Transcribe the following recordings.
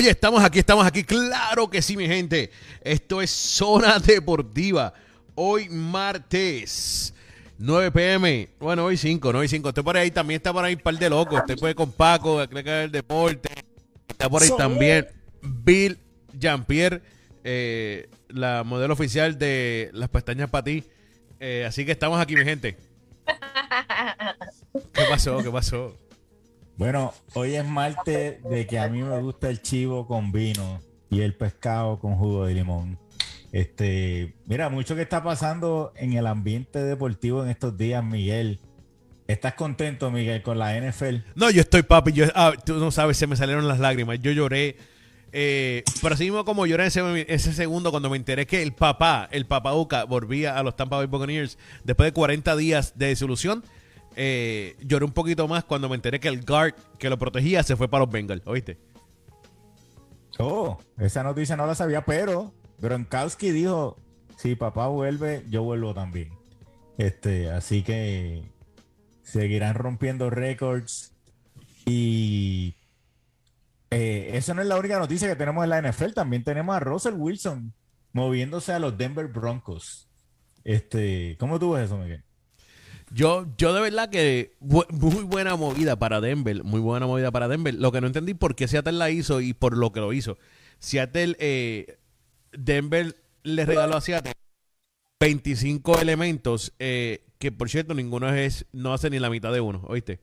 Oye, estamos aquí, estamos aquí. Claro que sí, mi gente. Esto es Zona Deportiva. Hoy martes. 9 pm, bueno, hoy 5, no hoy 5. Estoy por ahí, también está por ahí un par de locos. Usted puede con Paco, creo que es el deporte. Está por ahí también Bill Jean-Pierre, eh, la modelo oficial de las pestañas para ti. Eh, así que estamos aquí, mi gente. ¿Qué pasó? ¿Qué pasó? Bueno, hoy es martes de que a mí me gusta el chivo con vino y el pescado con jugo de limón. Este, mira, mucho que está pasando en el ambiente deportivo en estos días, Miguel. ¿Estás contento, Miguel, con la NFL? No, yo estoy papi. Yo, ah, tú no sabes, se me salieron las lágrimas. Yo lloré. Eh, pero así mismo como lloré ese, segundo cuando me enteré que el papá, el papá Uca, volvía a los Tampa Bay Buccaneers después de 40 días de disolución. Eh, lloré un poquito más cuando me enteré que el guard que lo protegía se fue para los Bengals, ¿oíste? Oh, esa noticia no la sabía, pero Gronkowski dijo, si papá vuelve, yo vuelvo también. Este, así que seguirán rompiendo récords y eh, eso no es la única noticia que tenemos en la NFL. También tenemos a Russell Wilson moviéndose a los Denver Broncos. Este, ¿cómo tú ves eso, Miguel? Yo, yo de verdad que muy buena movida para Denver, muy buena movida para Denver. Lo que no entendí por qué Seattle la hizo y por lo que lo hizo. Seattle eh, Denver le regaló a Seattle 25 elementos eh, que, por cierto, ninguno es no hace ni la mitad de uno, ¿oíste?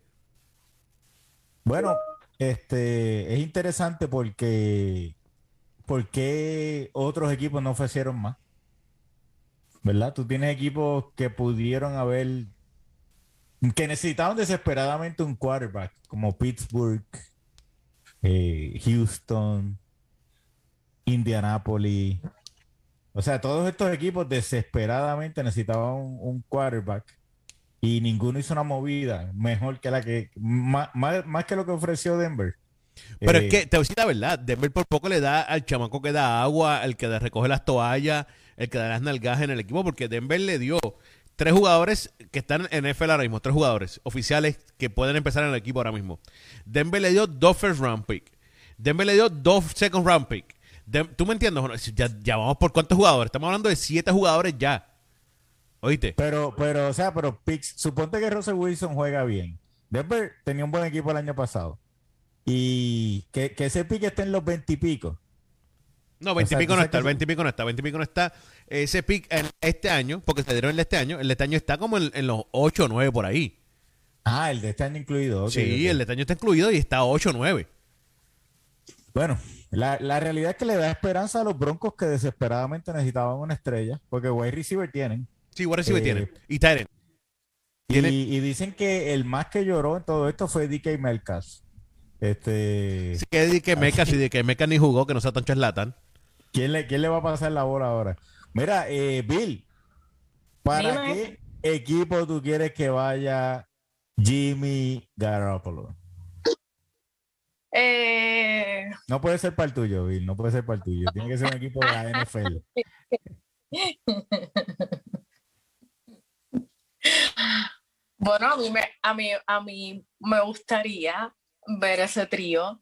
Bueno, este es interesante porque ¿por qué otros equipos no ofrecieron más? ¿Verdad? Tú tienes equipos que pudieron haber que necesitaban desesperadamente un quarterback, como Pittsburgh, eh, Houston, Indianapolis. O sea, todos estos equipos desesperadamente necesitaban un, quarterback y ninguno hizo una movida mejor que la que, más, que lo que ofreció Denver. Pero es eh, que, te voy a decir la verdad, Denver por poco le da al chamaco que da agua, el que recoge las toallas, el que da las nalgas en el equipo, porque Denver le dio tres jugadores que están en NFL ahora mismo, tres jugadores oficiales que pueden empezar en el equipo ahora mismo. Denver le dio dos first round pick. Denver le dio dos second round pick. ¿Tú me entiendes? Ya, ya, vamos por cuántos jugadores. Estamos hablando de siete jugadores ya. ¿Oíste? Pero, pero, o sea, pero Pix, suponte que Russell Wilson juega bien. Denver tenía un buen equipo el año pasado. Y que, ese pick esté en los veintipico. No, veintipico no está, el veintipico no está, veintipico no está. Ese pick en este año, porque se dieron el de este año, el de este año está como en, los ocho o nueve por ahí. Ah, el de este año incluido. sí, el de este año está incluido y está ocho o nueve. Bueno, la, realidad es que le da esperanza a los Broncos que desesperadamente necesitaban una estrella, porque wide receiver tienen. Sí, wide receiver tienen. Eh, y Tyrant. Y, y, dicen que el más que lloró en todo esto fue DK Melcas. Este... Sí, que DK Melcas y DK Melcas ni jugó, que no sea tan charlatán. ¿Quién le, ¿Quién le va a pasar la bola ahora? Mira, eh, Bill, ¿para qué equipo tú quieres que vaya Jimmy Garoppolo? Eh... No puede ser para el tuyo, Bill, no puede ser para el tuyo. Tiene que ser un equipo de la NFL. Bueno, a mí, me, a, mí, a mí me gustaría ver ese trío,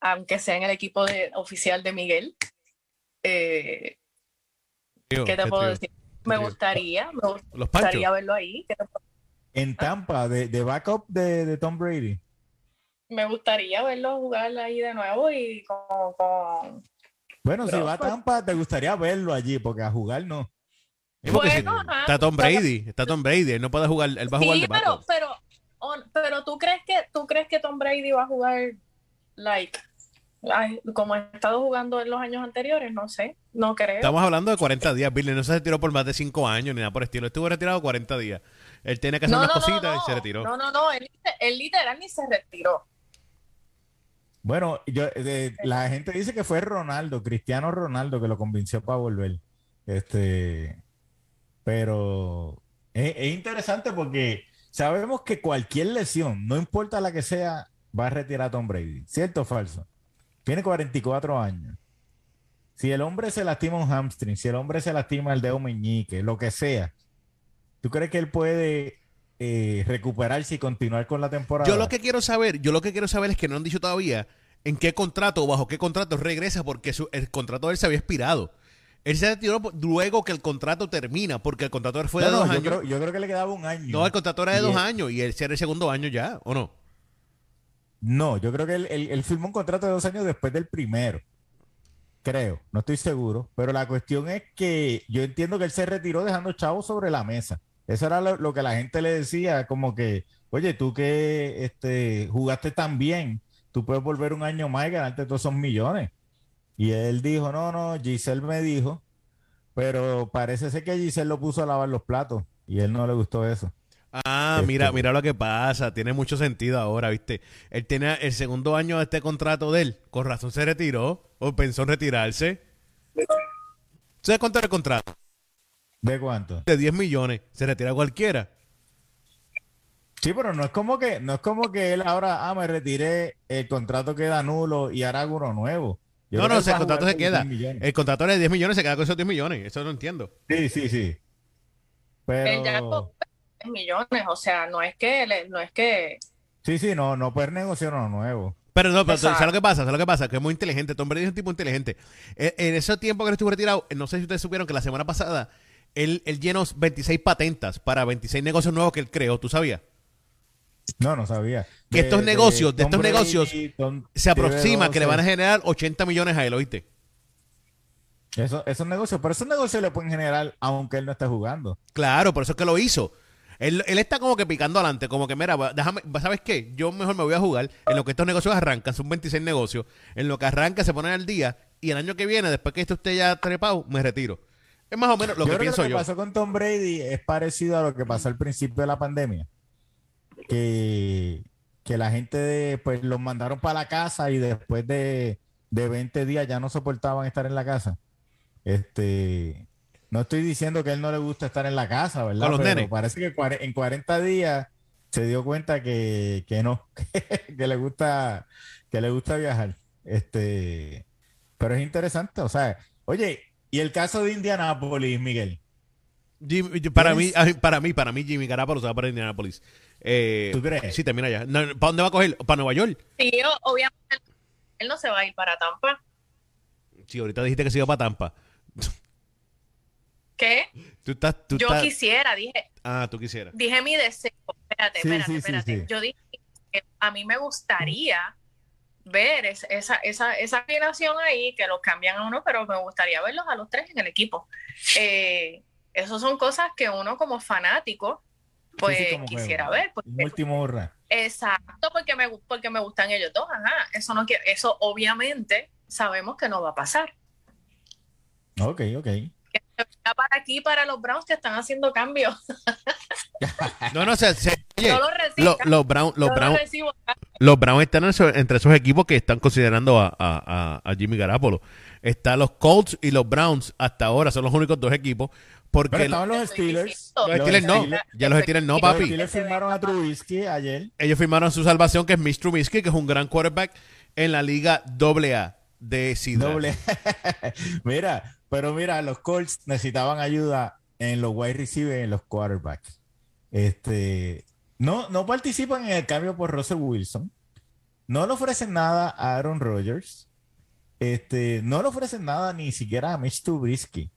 aunque sea en el equipo de, oficial de Miguel. Eh, ¿Qué te puedo decir? Me gustaría, me gustaría verlo ahí. En Tampa, de, de backup de, de Tom Brady me gustaría verlo jugar ahí de nuevo y con... bueno, si va a pues Tampa, te gustaría verlo allí, porque a jugar no. Bueno, está Tom Brady, está Tom Brady, él no puede jugar, él va a jugar de pero, pero, pero tú crees que tú crees que Tom Brady va a jugar like como ha estado jugando en los años anteriores, no sé, no creo. Estamos hablando de 40 días, Billy no se retiró por más de 5 años ni nada por el estilo, estuvo retirado 40 días. Él tiene que hacer unas cositas y se retiró. No, no, no, él, él literal ni se retiró. Bueno, yo, la gente dice que fue Ronaldo, Cristiano Ronaldo, que lo convenció para volver. Este, pero es, interesante porque sabemos que cualquier lesión, no importa la que sea, va a retirar a Tom Brady. ¿Cierto o falso? Tiene 44 años. Si el hombre se lastima un hamstring, si el hombre se lastima el dedo meñique, lo que sea, ¿tú crees que él puede eh, recuperarse y continuar con la temporada. Yo lo que quiero saber, yo lo que quiero saber es que no han dicho todavía en qué contrato o bajo qué contrato regresa porque su- el contrato de él se había expirado. Él se retiró luego que el contrato termina, porque el contrato fue de no, dos yo, años. creo, yo creo que le quedaba un año. no, el contrato era de Y dos él- años y él era el segundo año ya, ¿o no? No, yo creo que él, firmó un contrato de dos años después del primero. Creo, no estoy seguro. Pero la cuestión es que yo entiendo que él se retiró dejando chavos sobre la mesa. Eso era lo, que la gente le decía, como que, oye, tú que este, jugaste tan bien, tú puedes volver un año más y ganarte todos esos millones. Y él dijo, no, no, Giselle me dijo, pero parece ser que Giselle lo puso a lavar los platos y él no le gustó eso. Ah, Este- mira, mira lo que pasa. Tiene mucho sentido ahora, ¿viste? Él tenía el segundo año de este contrato de él. Con razón se retiró o pensó en retirarse. ¿Sabes cuánto era el contrato? ¿De cuánto? De 10 millones. Se retira cualquiera. Sí, pero no es como que, no es como que él ahora, ah, me retiré, el contrato queda nulo y ahora hago uno nuevo. Yo no, no, que o sea, el contrato se queda. 10 millones. El contrato era de 10 millones, se queda con esos 10 millones. Eso no entiendo. Sí, sí, sí. Pero, millones, o sea, no es que, le- no es que, sí, sí, no, no puedes negociar uno nuevo. Pero no, pero Exacto. ¿sabes lo que pasa? ¿Sabes lo que pasa? Que es muy inteligente. Tom Brady es un tipo inteligente. En, en ese tiempo que él estuvo retirado, no sé si ustedes supieron que la semana pasada él, él llenó 26 patentas para 26 negocios nuevos que él creó. ¿Tú sabías? No, no sabía. Que estos negocios, de estos Brady, negocios, Tom- Se aproxima TV12, que le van a generar 80 millones a él, ¿oíste? Eso- esos negocios, pero esos negocios le pueden generar aunque él no esté jugando. Claro, por eso es que lo hizo. Él, él está como que picando adelante, como que, mira, déjame, ¿sabes qué? Yo mejor me voy a jugar en lo que estos negocios arrancan, son 26 negocios, en lo que arranca se ponen al día y el año que viene, después que esto esté ya trepado, me retiro. Es más o menos lo yo que creo pienso que lo que yo. pasó con Tom Brady es parecido a lo que pasó al principio de la pandemia. Que, que la gente pues los mandaron para la casa y después de, de 20 días ya no soportaban estar en la casa. Este, no estoy diciendo que a él no le gusta estar en la casa, ¿verdad? Con los Pero nenes. parece que en 40 días se dio cuenta que, que no, que le gusta, que le gusta viajar. Este, pero es interesante, o sea, oye, y el caso de Indianapolis, Miguel, Jimmy- para, mí, para mí, para mí, Jimmy Garoppolo se va para Indianapolis. Eh, ¿Tú crees? Sí, termina ya. ¿Para dónde va a coger? ¿Para Nueva York? sí, obviamente él no se va a ir para Tampa. Sí, ahorita dijiste que se iba para Tampa. ¿Qué? Tú estás, tú Yo estás- quisiera, dije, Ah, tú quisieras. dije mi deseo. Espérate, Sí, espérate, sí, espérate. sí. Yo dije que a mí me gustaría ver es- esa, esa, esa combinación ahí, que los cambian a uno, pero me gustaría verlos a los tres en el equipo. Eh, esas son cosas que uno como fanático, pues Sí, sí, como que quisiera ver. porque- último hurra. Exacto, porque me, porque me gustan ellos dos, ajá. Eso no eso obviamente sabemos que no va a pasar. Ok, ok. Ya para aquí, para los Browns que están haciendo cambios. No, no, se, se- oye, Yo lo recibo. lo- los Brown, los Brown, lo. Los Browns están entre esos equipos que están considerando a, a- a- a Jimmy Garapolo. Están los Colts y los Browns hasta ahora, son los únicos dos equipos. Porque Pero los estaban los Steelers. Steelers no, Steelers- ya los Steelers no, los papi. Steelers firmaron a Trubisky ayer. Ellos firmaron su salvación, que es Mitch Trubisky, que es un gran quarterback en la liga AA de Sidra. Doble. mira, pero mira, los Colts necesitaban ayuda en los wide receivers en los quarterbacks. Este, no, no participan en el cambio por Russell Wilson. No le ofrecen nada a Aaron Rodgers. Este, no le ofrecen nada ni siquiera a Mitch Trubisky.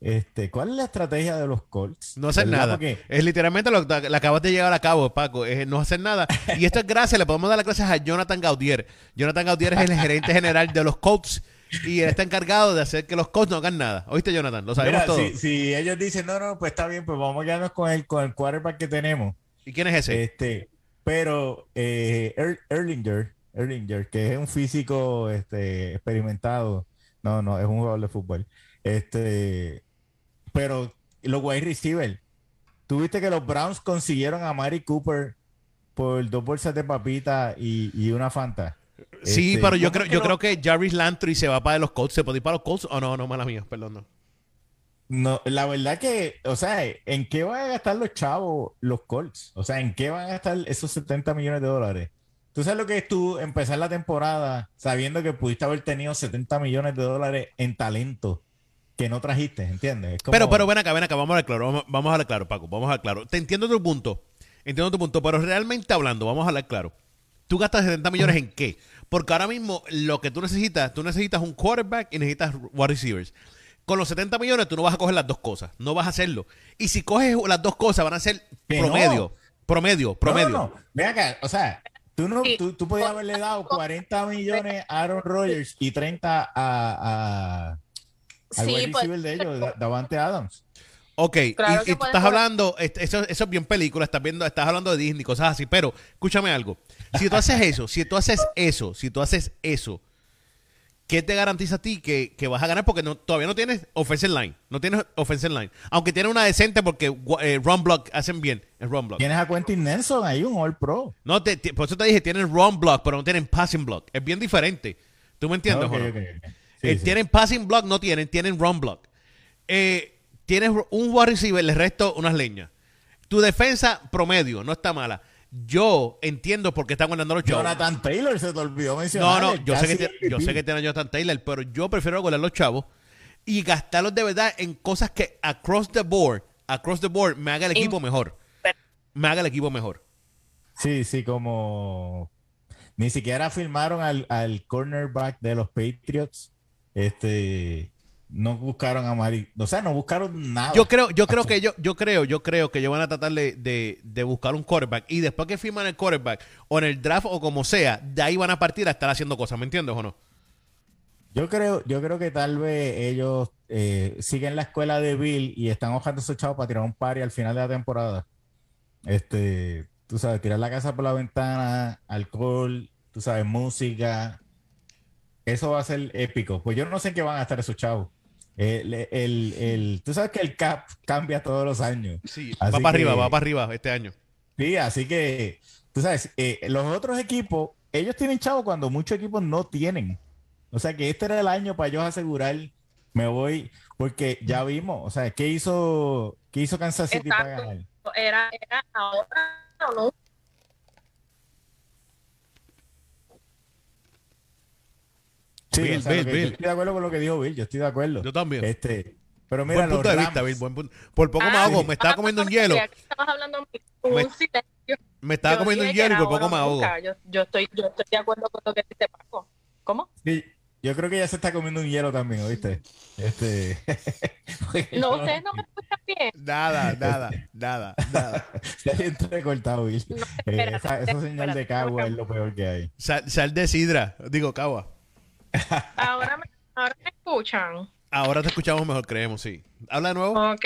Este, ¿cuál es la estrategia de los Colts? No hacer nada. Porque- Es literalmente lo que acabas de llegar a cabo, Paco. Es no hacer nada. Y esto es gracias, le podemos dar las gracias a Jonathan Gaudier. Jonathan Gaudier es el gerente general de los Colts y él está encargado de hacer que los Colts no hagan nada. ¿Oíste, Jonathan? Lo sabemos Mira, todo. si, si ellos dicen, no, no, pues está bien, pues vamos a quedarnos con el, con el quarterback que tenemos. ¿Y quién es ese? Este, pero eh, Er- Erlinger, Erlinger, que es un físico este, experimentado, no, no, es un jugador de fútbol. Este, pero los wide receiver, tuviste que los Browns consiguieron a Mari Cooper por dos bolsas de papita y, y una Fanta. sí, Este, pero yo ¿cómo creo, yo que creo que Jarvis Landry se va para los Colts. ¿Se puede ir para los Colts o no? No, mala mía, perdón, no. No, la verdad que, o sea, ¿en qué van a gastar los chavos los Colts? O sea, ¿en qué van a gastar esos 70 millones de dólares? ¿Tú sabes lo que es tú empezar la temporada sabiendo que pudiste haber tenido 70 millones de dólares en talento que no trajiste, ¿entiendes? Es como- Pero, pero ven acá, ven acá, vamos a hablar claro, vamos, vamos a hablar claro, Paco, vamos a hablar claro. Te entiendo tu punto, entiendo tu punto, pero realmente hablando, vamos a hablar claro. ¿Tú gastas 70 millones en qué? Porque ahora mismo lo que tú necesitas, tú necesitas un quarterback y necesitas wide receivers. Con los 70 millones tú no vas a coger las dos cosas, no vas a hacerlo. Y si coges las dos cosas van a ser no. promedio, promedio, promedio. No, no, no. Ven acá, o sea, tú, no, tú, tú podías haberle dado 40 millones a Aaron Rodgers y 30 a, a, al Sí, pues, receiver de ellos, Da- Davante Adams. Ok, Claro y, tú estás jugar. hablando, est- eso, eso es bien película, estás viendo, estás hablando de Disney, cosas así, pero escúchame algo. Si tú haces eso, si tú haces eso, si tú haces eso, ¿qué te garantiza a ti que, que vas a ganar? Porque no, todavía no tienes offensive line, no tienes offensive line. Aunque tienes una decente porque eh, run block hacen bien, el run block. Tienes a Quentin Nelson ahí, un All Pro. No, te, te- por eso te dije, tienen run block, pero no tienen passing block. Es bien diferente. ¿Tú me entiendes, Ok, o no? Sí, Eh, sí. Tienen passing block, no tienen, tienen run block. Eh, tienes un wide receiver, el resto unas leñas. Tu defensa promedio, no está mala. Yo entiendo por qué están guardando los chavos. Jonathan Taylor se te olvidó No, mencionar. no, el yo sé, que yo sé que tiene a Jonathan Taylor, pero yo prefiero guardar los chavos y gastarlos de verdad en cosas que across the board, across the board, me haga el equipo mejor. Me haga el equipo mejor. Sí, sí, como ni siquiera firmaron al, al cornerback de los Patriots. Este no buscaron a Mari, o sea, no buscaron nada. Yo creo, yo creo que yo, yo creo, yo creo que ellos van a tratar de, de- de buscar un quarterback y después que firman el quarterback o en el draft o como sea, de ahí van a partir a estar haciendo cosas, ¿me entiendes o no? Yo creo, yo creo que tal vez ellos eh, siguen la escuela de Bill y están ojando a esos chavos para tirar un party al final de la temporada. Este, tú sabes, tirar la casa por la ventana, alcohol, tú sabes, música. Eso va a ser épico. Pues yo no sé en qué van a estar esos chavos. El, el- el- tú sabes que el cap cambia todos los años. Sí, Así va para arriba, va para arriba este año. Sí, así que, tú sabes, eh, los otros equipos, ellos tienen chavos cuando muchos equipos no tienen. O sea que este era el año para ellos asegurar, me voy, porque ya vimos, o sea, ¿qué hizo, qué hizo Kansas City para ganar? Era, era ahora o no. Sí, Bill, o sea, lo Bill, que- Bill. yo estoy de acuerdo con lo que dijo Bill, yo estoy de acuerdo. Yo también. Este, pero mira, buen los punto de vista, Bill, buen punto. Por poco me Ah, ahogo, sí. me estaba comiendo un hielo, Aquí estabas hablando un Me- silencio. me estaba Yo comiendo un hielo y por poco me ahogo. Yo, yo estoy, yo estoy de acuerdo con lo que dice Paco. ¿Cómo? sí, yo creo que ya se está comiendo un hielo también, ¿oíste? Este, No, ustedes no me escuchan bien. Nada, nada, nada, nada. Se ha entrecortado, Bill. No, Eh, espérate, esa, esa señal de cagua es lo peor que hay. Sal, sal de sidra, digo, cagua. Ahora me, ahora me escuchan. Ahora te escuchamos mejor, creemos, sí. Habla de nuevo. Ok.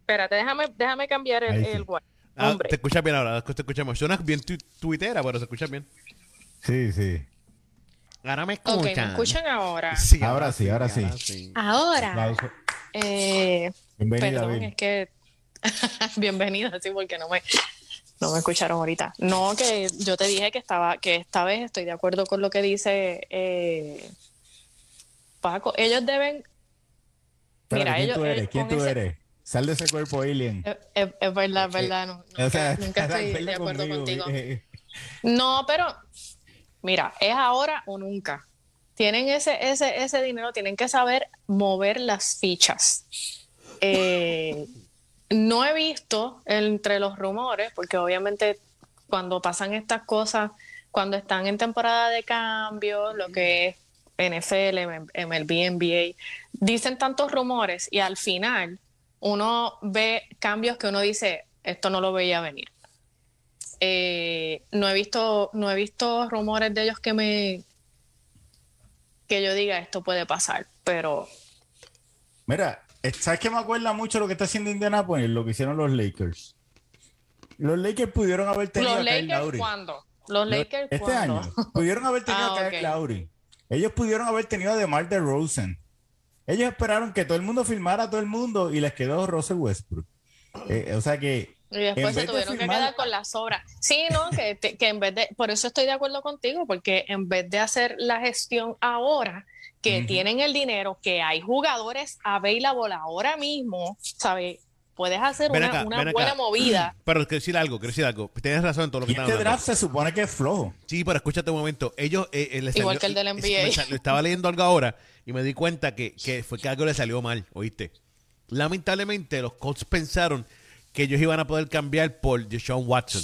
Espérate, déjame, déjame cambiar el, sí. el. Ah, Hombre. te escuchas bien ahora, te escuchamos. Suena bien tu, tuitera, pero se escucha bien. Sí, sí. Ahora me Ok, escuchan. ¿me escuchan ahora? Sí, Ahora sí, ahora sí. Ahora. Aplauso. Eh, Bienvenida, perdón, Bill. es que... Bienvenida, sí, porque no me, no me escucharon ahorita. No, que yo te dije que estaba, que esta vez estoy de acuerdo con lo que dice eh, Paco. Ellos deben... Espérate, Mira, ¿quién ellos... tú eres? ¿Quién tú ese- eres? Sal de ese cuerpo alien. Es, es- es verdad, es verdad. No, nunca, O sea, nunca estás estoy de acuerdo conmigo, contigo. eh, eh. No, pero mira, es ahora o nunca. Tienen ese, ese, ese dinero, tienen que saber mover las fichas. Eh, no he visto entre los rumores, porque obviamente cuando pasan estas cosas, cuando están en temporada de cambio, lo que es NFL, MLB, NBA, dicen tantos rumores y al final uno ve cambios que uno dice, esto no lo veía venir. Eh, no he visto no he visto rumores de ellos que me que yo diga esto puede pasar pero Mira, ¿sabes qué me acuerda mucho lo que está haciendo Indianapolis? Lo que hicieron los Lakers. Los Lakers pudieron haber tenido los a Kyle Lakers Lowry. cuándo los Lo- Lakers este ¿cuándo? año pudieron haber tenido Ah, a Kyle ok. Lowry. Ellos pudieron haber tenido a DeMar DeRozan. Ellos esperaron que todo el mundo filmara a todo el mundo y les quedó Russell Westbrook. Eh, o sea que y después se tuvieron que quedar con las obras sí no que, que en vez de por eso estoy de acuerdo contigo porque en vez de hacer la gestión ahora que tienen el dinero que hay jugadores available ahora mismo sabes puedes hacer Ven una, acá, una acá. buena movida Pero quiero decir algo, quiero decir algo. Tienes razón en todo lo que y están este hablando. draft se supone que es flojo. Sí, pero escúchate un momento. Ellos, eh, eh, les Igual salió- que el del NBA. estaba leyendo algo ahora y me di cuenta que, que fue que algo le salió mal, ¿oíste? Lamentablemente, los Colts pensaron que ellos iban a poder cambiar por Deshaun Watson.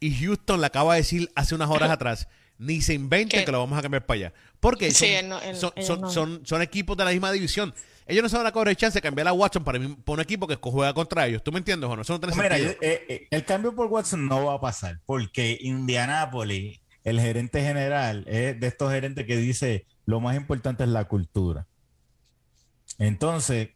y Houston le acaba de decir hace unas horas atrás, ni se invente ¿Qué? que lo vamos a cambiar para allá. Porque son, no- él- son, ellos son- no. son- son equipos de la misma división. Ellos no se van a cobrar chance de cambiar a Watson para, mí- para un equipo que juega contra ellos. ¿Tú me entiendes o no? Eso no tiene Mira, sentido. eh, eh, el cambio por Watson no va a pasar porque Indianapolis, el gerente general, es de estos gerentes que dice lo más importante es la cultura. Entonces,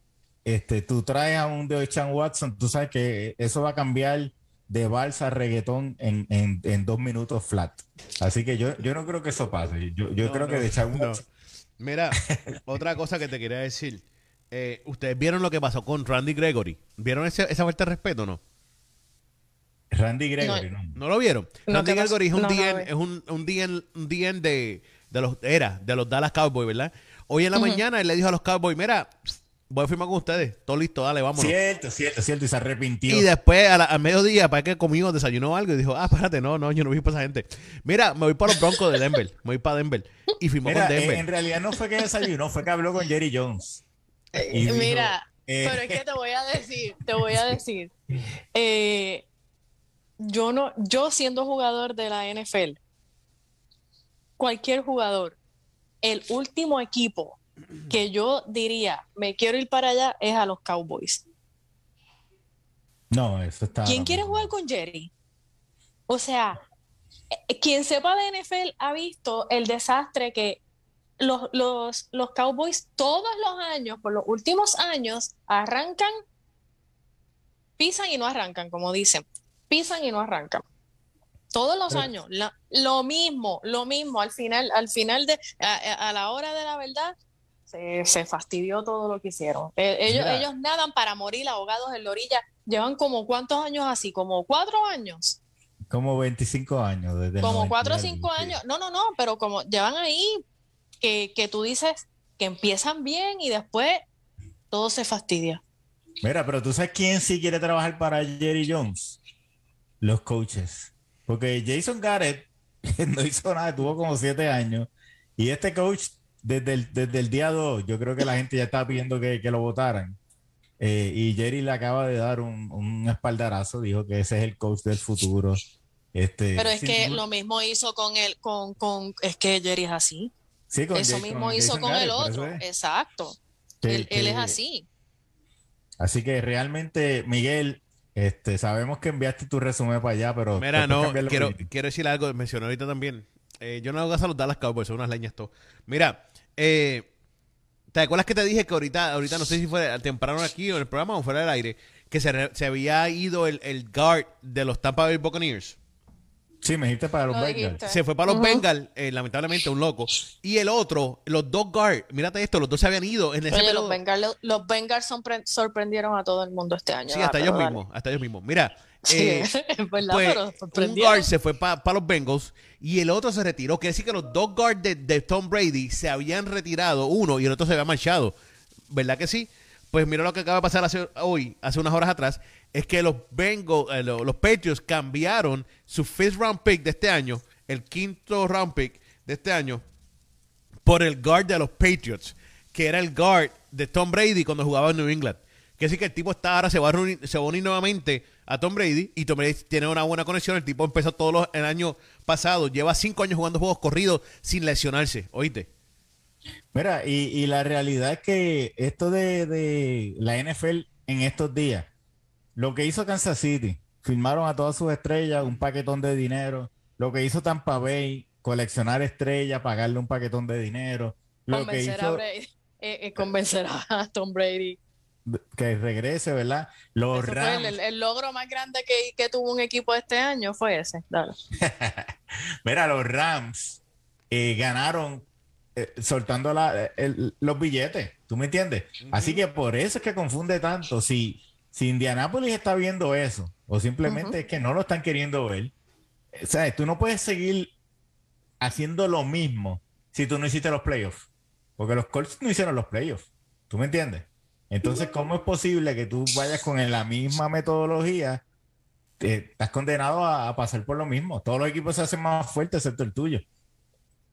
este, tú traes a un de Chan Watson, tú sabes que eso va a cambiar de balsa reggaetón en, en- en dos minutos flat. Así que yo, yo no creo que eso pase. Yo, yo No, creo no, que de Chan no. Mira, otra cosa que te quería decir. Eh, Ustedes vieron lo que pasó con Randy Gregory. ¿Vieron ese- esa falta de respeto o no? Randy Gregory, ¿no? ¿No lo vieron? No, Randy. Gregory es un DN, es un, un DN, un DN de, de los, era, de los Dallas Cowboys, ¿verdad? Hoy en la mañana él le dijo a los Cowboys, mira, voy a firmar con ustedes, todo listo, dale, vámonos. Cierto, cierto, cierto. Y se arrepintió. Y después, a la- al mediodía, para que comió, desayunó algo y dijo, ah, espérate, no, no, yo no voy para esa gente. Mira, me voy para los Broncos de Denver, me voy para Denver. Y firmó Mira, con eh, Denver. en realidad no fue que desayunó, fue que habló con Jerry Jones. Y dijo, Mira, eh, pero es que te voy a decir, te voy a decir, eh, yo no, yo siendo jugador de la NFL, cualquier jugador, el último equipo que yo diría me quiero ir para allá es a los Cowboys. No, eso está. ¿Quién quiere jugar con Jerry? O sea, eh, quien sepa de NFL ha visto el desastre que los, los, los Cowboys todos los años, por los últimos años, arrancan, pisan y no arrancan, como dicen. Pisan y no arrancan. Todos los años, la- lo mismo, lo mismo. Al final, al final de, a la hora de la verdad, se, se fastidió todo lo que hicieron. Eh, ellos, nadan para morir ahogados en la orilla. Llevan como cuántos años así, como cuatro años, Como 25 años. Desde como 90 cuatro o cinco años. No, no, no, pero como llevan ahí que, que tú dices que empiezan bien y después todo se fastidia. Mira, pero tú sabes quién sí quiere trabajar para Jerry Jones? Los coaches. Porque Jason Garrett no hizo nada, tuvo como siete años. Y este coach, desde el, desde el día 2, yo creo que la gente ya estaba pidiendo que, que lo votaran. Eh, y Jerry le acaba de dar un, un espaldarazo, dijo que ese es el coach del futuro. Este, Pero es que lo mismo hizo con el, con, con, es que Jerry es así. sí, con Eso mismo hizo Jason con el Garrett, otro. es. Exacto. Que- él, él es así. Así que realmente, Miguel, este, sabemos que enviaste tu resumen para allá, pero Mira, no, quiero, quiero decir algo, mencioné ahorita también. Eh, yo no hago caso a los Dallas Cowboys, son unas leñas todo. Mira, eh, ¿te acuerdas que te dije que ahorita, ahorita no sé si fue temprano aquí o en el programa o fuera del aire, que se, re- se había ido el, el guard de los Tampa Bay Buccaneers? Sí, me dijiste para los Lo Bengals. dijiste. Se fue para los Ujú. Bengals, eh, lamentablemente un loco. Y el otro, los dos guard, mírate esto, los dos se habían ido en ese Oye, los Bengals, los Bengals sorpre- sorprendieron a todo el mundo este año. Sí, hasta ellos mismos, hasta ellos mismos. Mira, Sí, eh, es verdad, pues, pero un guard se fue para los Bengals y el otro se retiró. Quiere decir que los dos guards de, de Tom Brady se habían retirado, uno y el otro se había marchado. ¿Verdad que sí? Pues mira lo que acaba de pasar hace- hoy, hace unas horas atrás, es que los Bengals, eh, lo- los Patriots cambiaron su fifth round pick de este año, el quinto round pick de este año, por el guard de los Patriots, que era el guard de Tom Brady cuando jugaba en New England. Que sí que el tipo está ahora se va a reunir, se va a unir nuevamente a Tom Brady y Tom Brady tiene una buena conexión. El tipo empezó todos los el año pasado, lleva cinco años jugando juegos corridos sin lesionarse. ¿Oíste? Mira, y, y la realidad es que esto de, de la NFL en estos días, lo que hizo Kansas City, firmaron a todas sus estrellas un paquetón de dinero. Lo que hizo Tampa Bay, coleccionar estrellas, pagarle un paquetón de dinero. Lo que convencer a hizo Brady, eh, eh, convencer a Tom Brady. Que regrese, ¿verdad? Los Rams. el, logro más grande que, que tuvo un equipo este año fue ese. Dale. Mira, los Rams eh, ganaron eh, soltando la- el- los billetes, ¿tú me entiendes? Así que por eso es que confunde tanto. Si, si Indianapolis está viendo eso, o simplemente es que no lo están queriendo ver, eh, ¿sabes? Tú no puedes seguir haciendo lo mismo si tú no hiciste los playoffs. Porque los Colts no hicieron los playoffs. ¿Tú me entiendes? Entonces, ¿cómo es posible que tú vayas con la misma metodología? Te- estás condenado a, a pasar por lo mismo. Todos los equipos se hacen más fuertes, excepto el tuyo.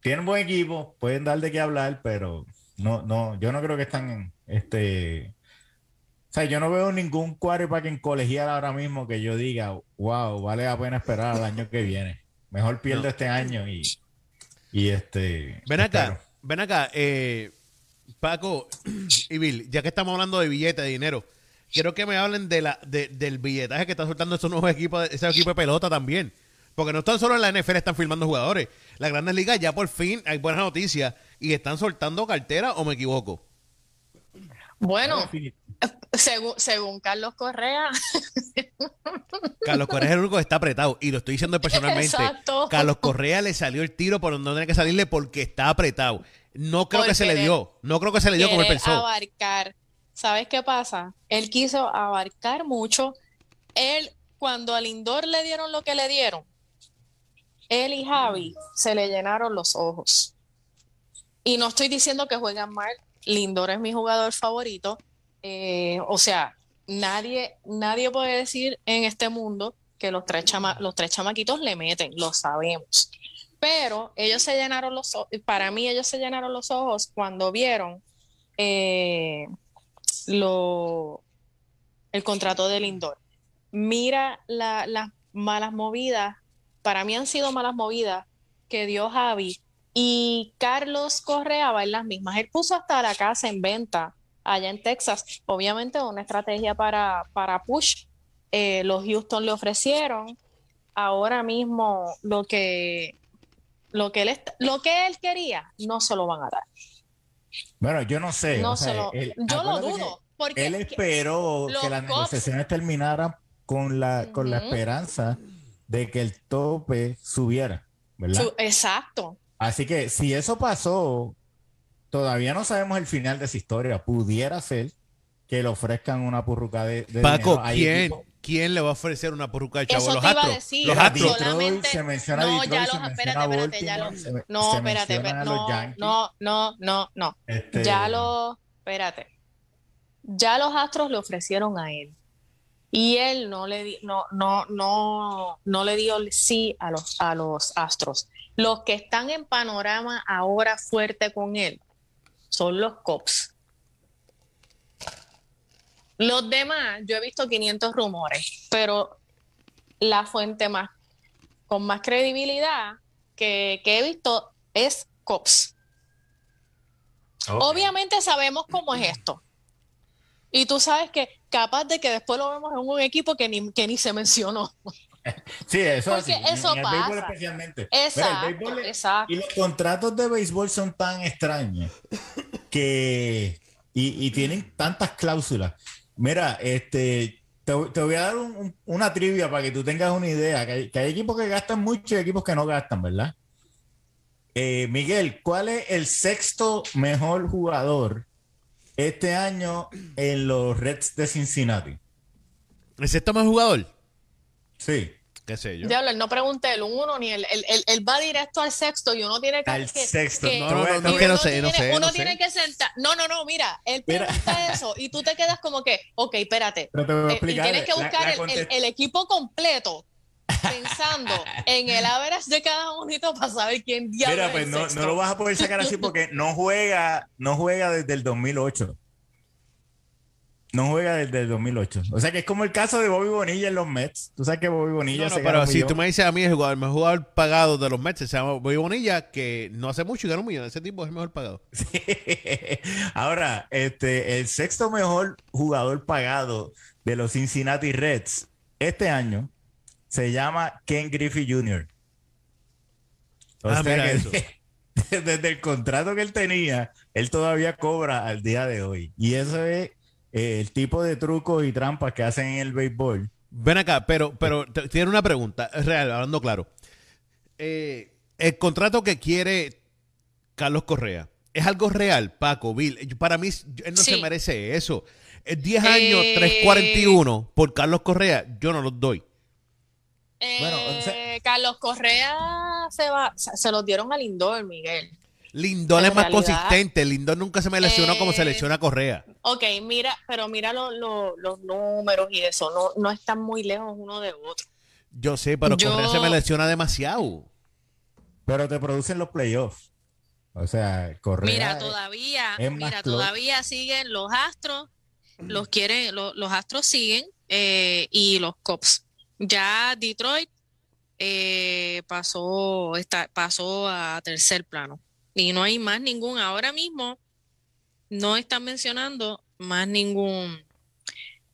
Tienen buen equipo, pueden dar de qué hablar, pero no, no, yo no creo que están este, sea, yo no veo ningún quarterback en colegial ahora mismo que yo diga, wow, vale la pena esperar al año que viene. Mejor pierdo No. este año y, y este. Ven acá, espero. ven acá, eh, Paco y Bill, ya que estamos hablando de billetes, de dinero, quiero que me hablen de la, de- del billetaje que están soltando esos nuevos equipos, ese equipo de pelota también. Porque no están solo en la NFL, están firmando jugadores. Las grandes ligas ya por fin hay buenas noticias y están soltando cartera o me equivoco. Bueno, según, según Carlos Correa, Carlos Correa es el único que está apretado y lo estoy diciendo personalmente. Exacto. Carlos Correa le salió el tiro por donde no tenía que salirle porque está apretado. No creo que se le dio. No creo que se le dio como él pensó. abarcar. ¿Sabes qué pasa? Él quiso abarcar mucho. Él, cuando a Lindor le dieron lo que le dieron, él y Javi se le llenaron los ojos. Y no estoy diciendo que juegan mal. Lindor es mi jugador favorito. Eh, o sea, nadie, nadie puede decir en este mundo que los tres, chama- los tres chamaquitos le meten, lo sabemos. Pero ellos se llenaron los ojos, para mí ellos se llenaron los ojos cuando vieron eh, lo, el contrato de Lindor. Mira la- las malas movidas, para mí han sido malas movidas que dio Javi y Carlos Correa va en las mismas. Él puso hasta la casa en venta allá en Texas, obviamente una estrategia para, para push. Eh, los Houston le ofrecieron ahora mismo lo que lo que él lo que él quería no se lo van a dar. Bueno, yo no sé. No o sea, se lo- él- yo lo dudo porque Él esperó que las negociaciones terminaran con la, con la esperanza de que el tope subiera, ¿verdad? su- exacto. Así que si eso pasó, todavía no sabemos el final de esa historia. Pudiera ser que le ofrezcan una purruca de, de Paco, dinero. ¿quién, ¿quién le va a ofrecer una porruca de chavo? Eso Los te iba a astros. decir. Los astros. Solamente- se menciona No, Detroit, ya se los- menciona espérate, espérate, ya los- se No, se espérate, a los no, no, no, no, no. Este, Ya lo, espérate. Ya los Astros le ofrecieron a él. Y él no le di- no, no, no, no le dio el sí a los, a los Astros. Los que están en panorama ahora fuerte con él son los Cops. Los demás, yo he visto 500 rumores, pero la fuente más con más credibilidad que, que he visto es Cops. Obviamente sabemos cómo es esto. Y tú sabes que capaz de que después lo vemos en un equipo que ni, que ni se mencionó. Sí, eso Porque así, eso en el béisbol pasa. especialmente. El Exacto, béisbol es- exacto. Y los contratos de béisbol son tan extraños que y, y tienen tantas cláusulas. Mira, este te, te voy a dar un- un- una trivia para que tú tengas una idea. Que hay, que hay equipos que gastan mucho y equipos que no gastan, ¿verdad? Eh, Miguel, ¿cuál es el sexto mejor jugador este año en los Reds de Cincinnati? ¿El sexto más jugador? Sí. ¿Qué sé yo? Diablo, él no pregunté el uno ni el, el, el- él va directo al sexto y uno tiene que. Al que- sexto. que- No, no, no, que no uno sé, no tiene- sé, Uno no tiene sé. que sentar. No, no, no, mira, él Mira. pregunta eso y tú te quedas como que, ok, espérate. Pero te voy a Eh, y explicar. tienes que buscar la el, el- contest- el equipo completo pensando en el average de cada unito para saber quién diablo Mira, es pues el no, sexto. no lo vas a poder sacar así porque no juega, no juega desde el 2008. No juega desde el 2008. O sea que es como el caso de Bobby Bonilla en los Mets. Tú sabes que Bobby Bonilla No, no, se pero si millón. tú me dices a mí el jugador, el mejor jugador pagado de los Mets se llama Bobby Bonilla, que no hace mucho y gana un millón. Ese tipo es el mejor pagado. Sí. Ahora, este, el sexto mejor jugador pagado de los Cincinnati Reds este año se llama Ken Griffey Jr. O Ah, sea mira que eso. desde el contrato que él tenía, él todavía cobra al día de hoy. Y eso es eh, el tipo de trucos y trampas que hacen en el béisbol. Ven acá, pero, pero te- tiene una pregunta, es real, hablando claro. Eh, el contrato que quiere Carlos Correa, ¿es algo real, Paco, Bill? Para mí, él no se merece eso. Eh, 10 años, Eh. 341 por Carlos Correa, yo no los doy. Bueno, o sea- Eh, Carlos Correa se va, se los dieron a Lindor, Miguel. Lindor En es más realidad, consistente. Lindor nunca se me lesionó como se eh, lesiona Correa. Ok, mira, pero mira lo- lo- los números y eso, no, no están muy lejos uno de otro. Yo sé, pero yo- Correa se me lesiona demasiado. Pero te producen los playoffs. O sea, Correa. Mira, todavía, es más mira, close. todavía siguen los Astros los quiere, lo- los Astros siguen eh, y los Cubs. Ya Detroit eh, pasó, está, pasó a tercer plano y no hay más ningún, ahora mismo no están mencionando más ningún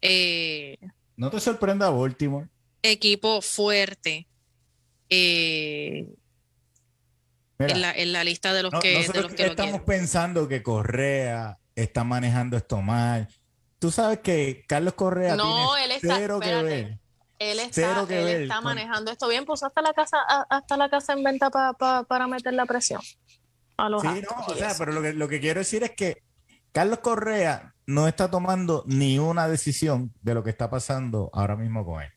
eh, No te sorprenda Baltimore. equipo fuerte eh, Mira, en la, en la lista de los no- que, de los que lo estamos quieren. pensando que Correa está manejando esto mal. Tú sabes que Carlos Correa No, tiene él está- cero que ver. Él está, Cero que él ver está con- manejando esto bien, puso hasta la casa, hasta la casa en venta pa- pa- para meter la presión a los Sí, no, o sea, pero lo que, lo que quiero decir es que Carlos Correa no está tomando ni una decisión de lo que está pasando ahora mismo con él.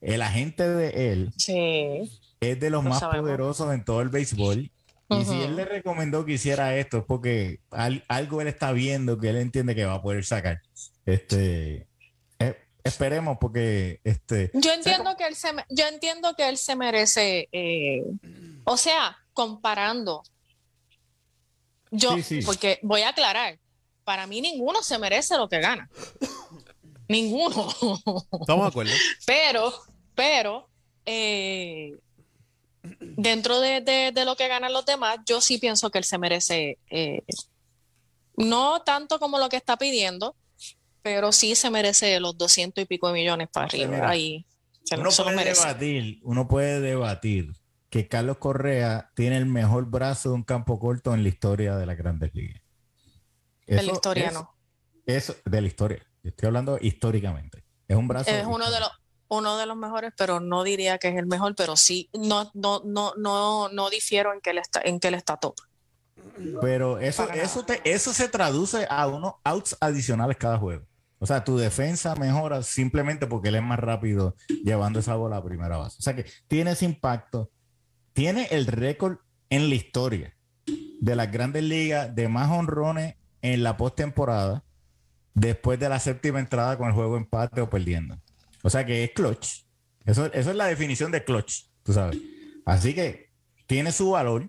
El agente de él Sí, es de los Lo más sabemos. poderosos en todo el béisbol. Y si Ujú. él le recomendó que hiciera esto es porque al- algo él está viendo que él entiende que va a poder sacar. Este, eh, esperemos porque este, yo entiendo que él se, yo entiendo que él se merece, eh, o sea, comparando, yo, Sí, sí. porque voy a aclarar, para mí ninguno se merece lo que gana, ninguno. Estamos de acuerdo. Pero, pero, eh, dentro de, de- de lo que ganan los demás, yo sí pienso que él se merece, eh, no tanto como lo que está pidiendo, pero sí se merece los doscientos y pico de millones para arriba. Ahí se, uno se lo puede merece. debatir, uno puede debatir que Carlos Correa tiene el mejor brazo de un campo corto en la historia de las Grandes Ligas. De la Eso historia es- no. Eso de la historia. Estoy hablando históricamente. Es un brazo. Es uno de los uno de los mejores, pero no diría que es el mejor, pero sí, no, no, no, no, no difiero en que él está, en que él está top. Pero eso, eso, te- eso se traduce a unos outs adicionales cada juego. O sea, tu defensa mejora simplemente porque él es más rápido llevando esa bola a primera base. O sea que tiene ese impacto. Tiene el récord en la historia de las grandes ligas de más honrones en la postemporada después de la séptima entrada con el juego empate o perdiendo. O sea que es clutch. Eso, eso es la definición de clutch, tú sabes. Así que tiene su valor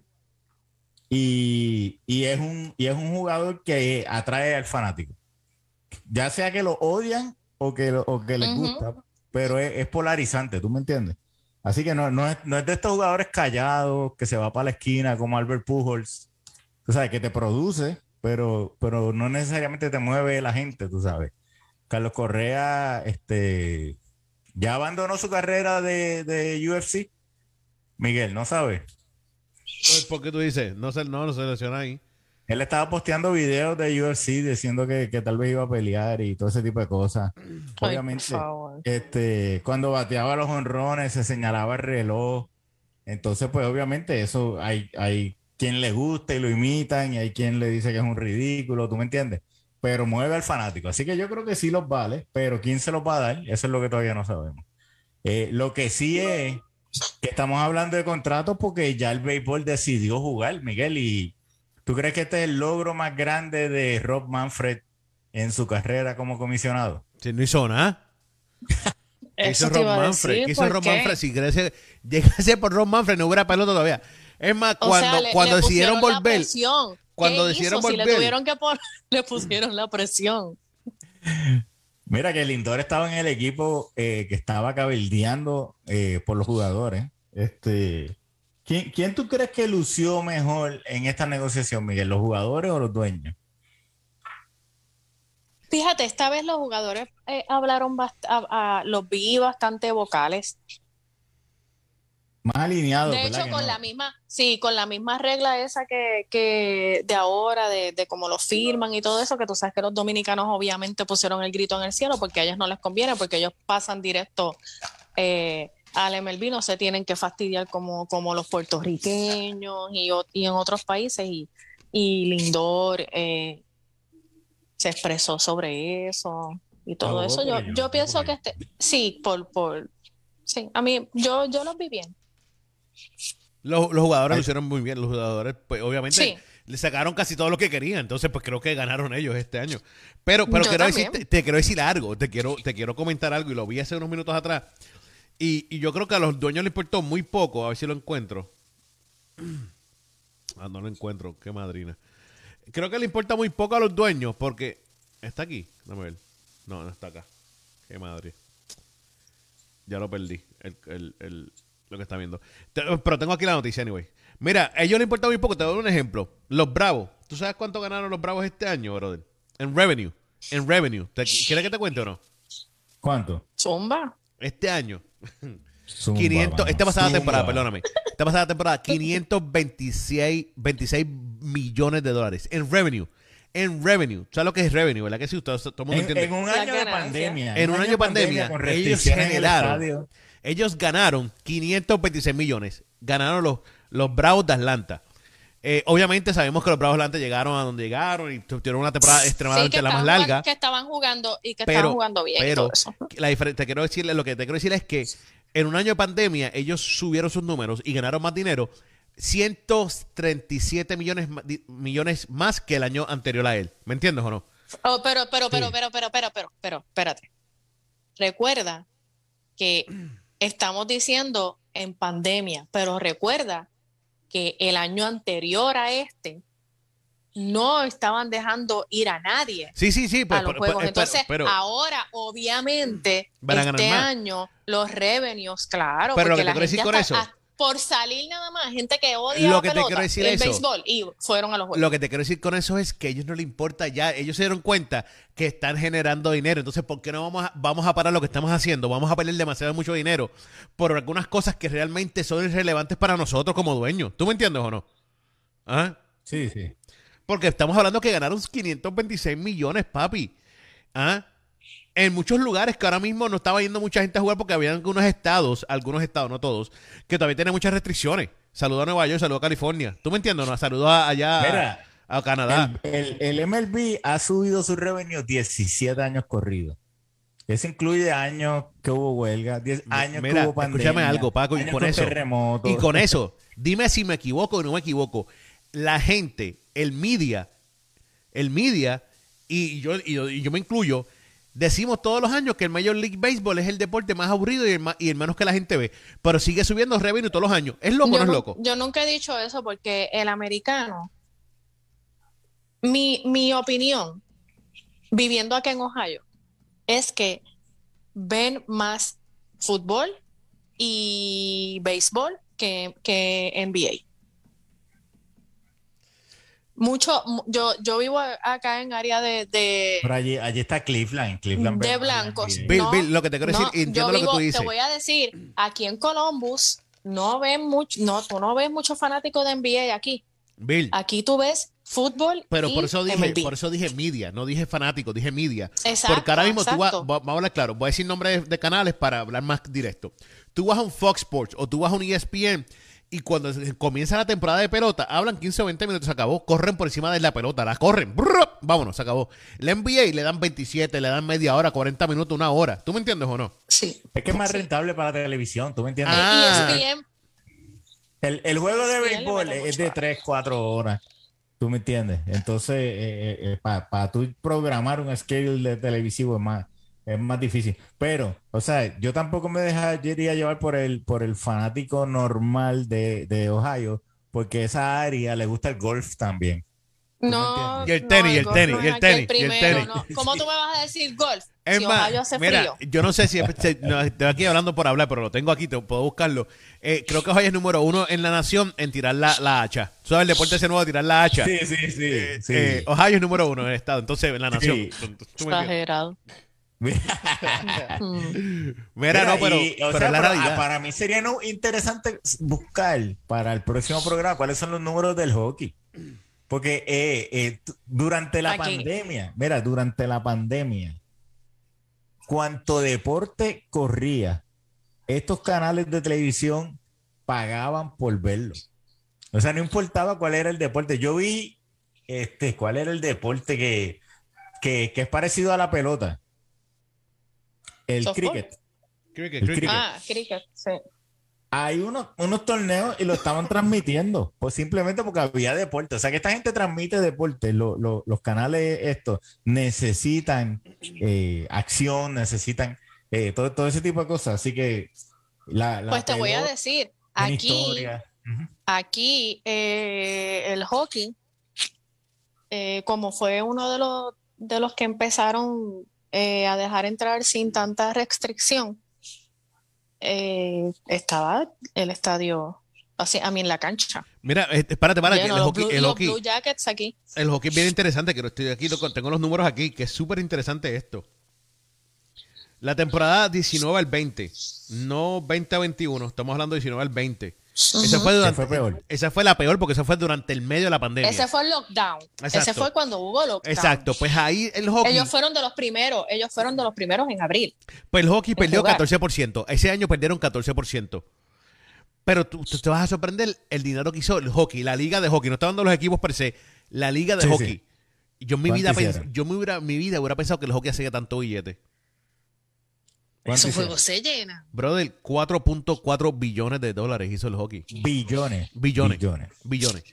y, y es un, y es un jugador que atrae al fanático. Ya sea que lo odian o que, lo- o que les gusta, pero es, es polarizante, ¿tú me entiendes? Así que no, no, es, no es de estos jugadores callados que se va para la esquina como Albert Pujols, tú sabes, que te produce, pero, pero no necesariamente te mueve la gente, tú sabes. Carlos Correa, este, ya abandonó su carrera de, de UFC. Miguel, ¿no sabes? Pues, ¿Por qué tú dices? No se, no, no se lesiona ahí. Él estaba posteando videos de UFC diciendo que, que tal vez iba a pelear y todo ese tipo de cosas. Ay, Obviamente, este, cuando bateaba los honrones se señalaba el reloj. Entonces, pues obviamente eso hay, hay quien le gusta y lo imitan y hay quien le dice que es un ridículo, ¿tú me entiendes? Pero mueve al fanático. Así que yo creo que sí los vale, pero ¿quién se los va a dar? Eso es lo que todavía no sabemos. Eh, lo que sí es que estamos hablando de contratos porque ya el béisbol decidió jugar, Miguel, y ¿tú crees que este es el logro más grande de Rob Manfred en su carrera como comisionado? Si no hizo nada. ¿Qué hizo a Manfred? decir, ¿Qué hizo ¿por Ron qué? Manfred? Si llegase, llegase por Ron Manfred, no hubiera pelota todavía. Es más, O cuando, sea, le- cuando le decidieron pusieron la volver, presión. cuando ¿Qué decidieron hizo? Si le volver. tuvieron que poner, le pusieron la presión. Mira que Lindor estaba en el equipo eh, que estaba cabildeando eh, por los jugadores. Este, ¿quién, quién tú crees que lució mejor en esta negociación, Miguel? ¿Los jugadores o los dueños? Fíjate, esta vez los jugadores eh, hablaron, bast- a- a- los vi bastante vocales. Más alineados, De ¿verdad hecho, con no? la misma, sí, con la misma regla esa que, que de ahora, de, de cómo lo firman y todo eso, que tú sabes que los dominicanos obviamente pusieron el grito en el cielo porque a ellos no les conviene, porque ellos pasan directo eh, al MLB, no se tienen que fastidiar como, como los puertorriqueños y, en otros países. Y, y Lindor eh, se expresó sobre eso y todo eso. Yo, yo pienso que este, sí, por, por, sí, a mí, yo, yo los vi bien. los, los jugadores Ay. lo hicieron muy bien. Los jugadores, pues obviamente, Sí. le sacaron casi todo lo que querían. Entonces, pues creo que ganaron ellos este año. Pero, pero quiero decir, te, te quiero decir algo. Te quiero, te quiero comentar algo y lo vi hace unos minutos atrás. Y, y yo creo que a los dueños les importó muy poco. A ver si lo encuentro. Ah, no lo encuentro. Qué madrina. Creo que le importa muy poco a los dueños porque está aquí. Dame ver. No, no está acá. Qué madre. Ya lo perdí. El, el- el- lo que está viendo. Pero tengo aquí la noticia, anyway. Mira, a ellos les importa muy poco. Te doy un ejemplo. Los Bravos. ¿Tú sabes cuánto ganaron los Bravos este año, brother? En revenue. En revenue. ¿Te- ¿Quieres que te cuente o no? ¿Cuánto? Zumba. Este año. Zumba, 500, mano, esta pasada zumba. temporada, perdóname. Esta pasada temporada, 526 26 millones de dólares en revenue. En revenue. ¿Sabes lo que es revenue? ¿Verdad que sí? Todo, todo el mundo En, entiende. en un año de pandemia. En un año de pandemia, con ellos en el generaron. estadio. Ellos ganaron 526 millones. Ganaron los, los Bravos de Atlanta. Eh, obviamente sabemos que los Bravos Atlanta llegaron a donde llegaron y tuvieron una temporada extremadamente la más larga. que estaban jugando y que pero, estaban jugando bien y pero todo eso. la diferencia, te quiero decirle, lo que te quiero decir es que en un año de pandemia ellos subieron sus números y ganaron más dinero, 137 millones, millones más que el año anterior a él. ¿Me entiendes o no? Oh, pero, pero, pero, Sí. pero, pero, pero, pero, pero, espérate. Recuerda que estamos diciendo en pandemia, pero recuerda que el año anterior a este no estaban dejando ir a nadie Sí, sí, sí. pues, a los pero- juegos. pero- Entonces, pero- ahora, obviamente, este año, los revenues, claro, Pero lo que la gente con eso- por salir nada más, gente que odia Lo la que te quiero decir el eso. béisbol, y fueron a los juegos. Lo que te quiero decir con eso es que a ellos no les importa ya. Ellos se dieron cuenta que están generando dinero. Entonces, ¿por qué no vamos a, vamos a parar lo que estamos haciendo? Vamos a perder demasiado mucho dinero por algunas cosas que realmente son irrelevantes para nosotros como dueños. ¿Tú me entiendes o no? ¿Ah? Sí, sí. Porque estamos hablando que ganaron 526 millones, papi. ¿Ah? En muchos lugares que ahora mismo no estaba yendo mucha gente a jugar porque había algunos estados, algunos estados, no todos, que todavía tienen muchas restricciones. Saludos a Nueva York, saludos a California. ¿Tú me entiendes? No? Saludos a- allá a- Mira, a, Canadá. El, el- el MLB ha subido su revenue 17 años corridos. Eso incluye años que hubo huelga, 10 años Mira, que hubo pandemia. escúchame algo, Paco, y con eso- terremotos. Y con eso, dime si me equivoco o no me equivoco. La gente, el media, el media, y yo, y yo, y yo me incluyo, decimos todos los años que el Major League Baseball es el deporte más aburrido y el, ma- y el menos que la gente ve. Pero sigue subiendo revenue todos los años. ¿Es loco o no es loco? yo nunca he dicho eso porque el americano, mi, mi opinión, viviendo aquí en Ohio, es que ven más fútbol y béisbol que, que NBA. Mucho, mu- yo, yo vivo acá en área de, de, Pero allí, allí está Cleveland. Cleveland de blancos. Bill, No, Bill, lo que te quiero no, decir, entiendo yo lo que vivo- tú dices. Te voy a decir, aquí en Columbus no ven mucho, no, tú no ves muchos fanáticos de NBA aquí. Bill, Aquí tú ves fútbol. pero y por eso dije, MLB. por eso dije media, no dije fanático, dije media. Exacto, Porque ahora mismo tú vas, vamos a hablar claro, voy a decir nombres de, de canales para hablar más directo. Tú vas a un Fox Sports o tú vas a un ESPN y cuando comienza la temporada de pelota, hablan 15 o 20 minutos, se acabó, corren por encima de la pelota, la corren, brrr, vámonos, se acabó. La NBA le dan 27, le dan media hora, 40 minutos, una hora. ¿Tú me entiendes o no? Sí. Es que es más rentable para la televisión, ¿tú me entiendes? Ah. ESPN, El, el juego de le béisbol es de a- 3, 4 horas. ¿Tú me entiendes? Entonces, para tú programar un schedule de televisivo es más, es más difícil. Pero, o sea, yo tampoco me dejaría llevar por el, por el fanático normal de, de Ohio, porque esa área le gusta el golf también. no, Y el no, tenis, y el tenis, no y el tenis, y el tenis. no. ¿Cómo tú me vas a decir golf? Es si más, Ohio hace mira, frío. yo no sé si estoy aquí hablando por hablar, pero lo tengo aquí, te puedo buscarlo. Eh, creo que Ohio es número uno en la nación en tirar la, la hacha. ¿Tú sabes el deporte ese nuevo de tirar la hacha? Sí, sí, sí. Eh, sí. eh, Ohio es número uno en el estado, entonces en la nación. Sí. Exagerado. Mira, no, pero, y, o pero sea, es la pero, realidad. ah, para mí sería no, interesante buscar para el próximo programa cuáles son los números del hockey. Porque eh, eh, durante la Aquí. pandemia, mira, durante la pandemia, cuánto deporte corría, estos canales de televisión pagaban por verlo. O sea, no importaba cuál era el deporte. Yo vi, este, cuál era el deporte que, que, que es parecido a la pelota. El Softball. cricket. Cricket, el cricket. cricket. Ah, cricket, sí. Hay unos, unos torneos y lo estaban transmitiendo, pues simplemente porque había deporte. O sea que esta gente transmite deporte. Lo- lo- los canales estos necesitan eh, acción, necesitan eh, todo, todo ese tipo de cosas. Así que la, la Pues te voy a decir, aquí, aquí eh, el hockey, eh, como fue uno de los, de los que empezaron eh, a dejar entrar sin tanta restricción, eh, estaba el estadio así, a mí en la cancha. Mira, eh, espérate, para que el hockey, Blue- el hockey, Blue Jackets aquí. el hockey es bien interesante, que lo estoy aquí, tengo los números aquí, que es súper interesante esto. La temporada 19 al 20, no 20 a 21, estamos hablando de 19 al 20. Esa fue Que durante, fue peor. esa fue la peor porque esa fue durante el medio de la pandemia. Ese fue el lockdown. Ese fue cuando hubo lockdown. Exacto, pues ahí el hockey, Ellos fueron de los primeros, ellos fueron de los primeros en abril. pues el hockey perdió jugar. 14%. Ese año perdieron 14%. Pero tú, tú te vas a sorprender el dinero que hizo el hockey, la liga de hockey. No está dando los equipos per se, la liga de Sí, hockey. sí. Yo en mi ¿Cuánto vida, yo me hubiera, mi vida hubiera pensado que el hockey hacía tanto billete. ¿Cuánto Esos juegos se llenan. Brother, 4.4 billones de dólares hizo el hockey. Billones. Billones. Billones. Billones.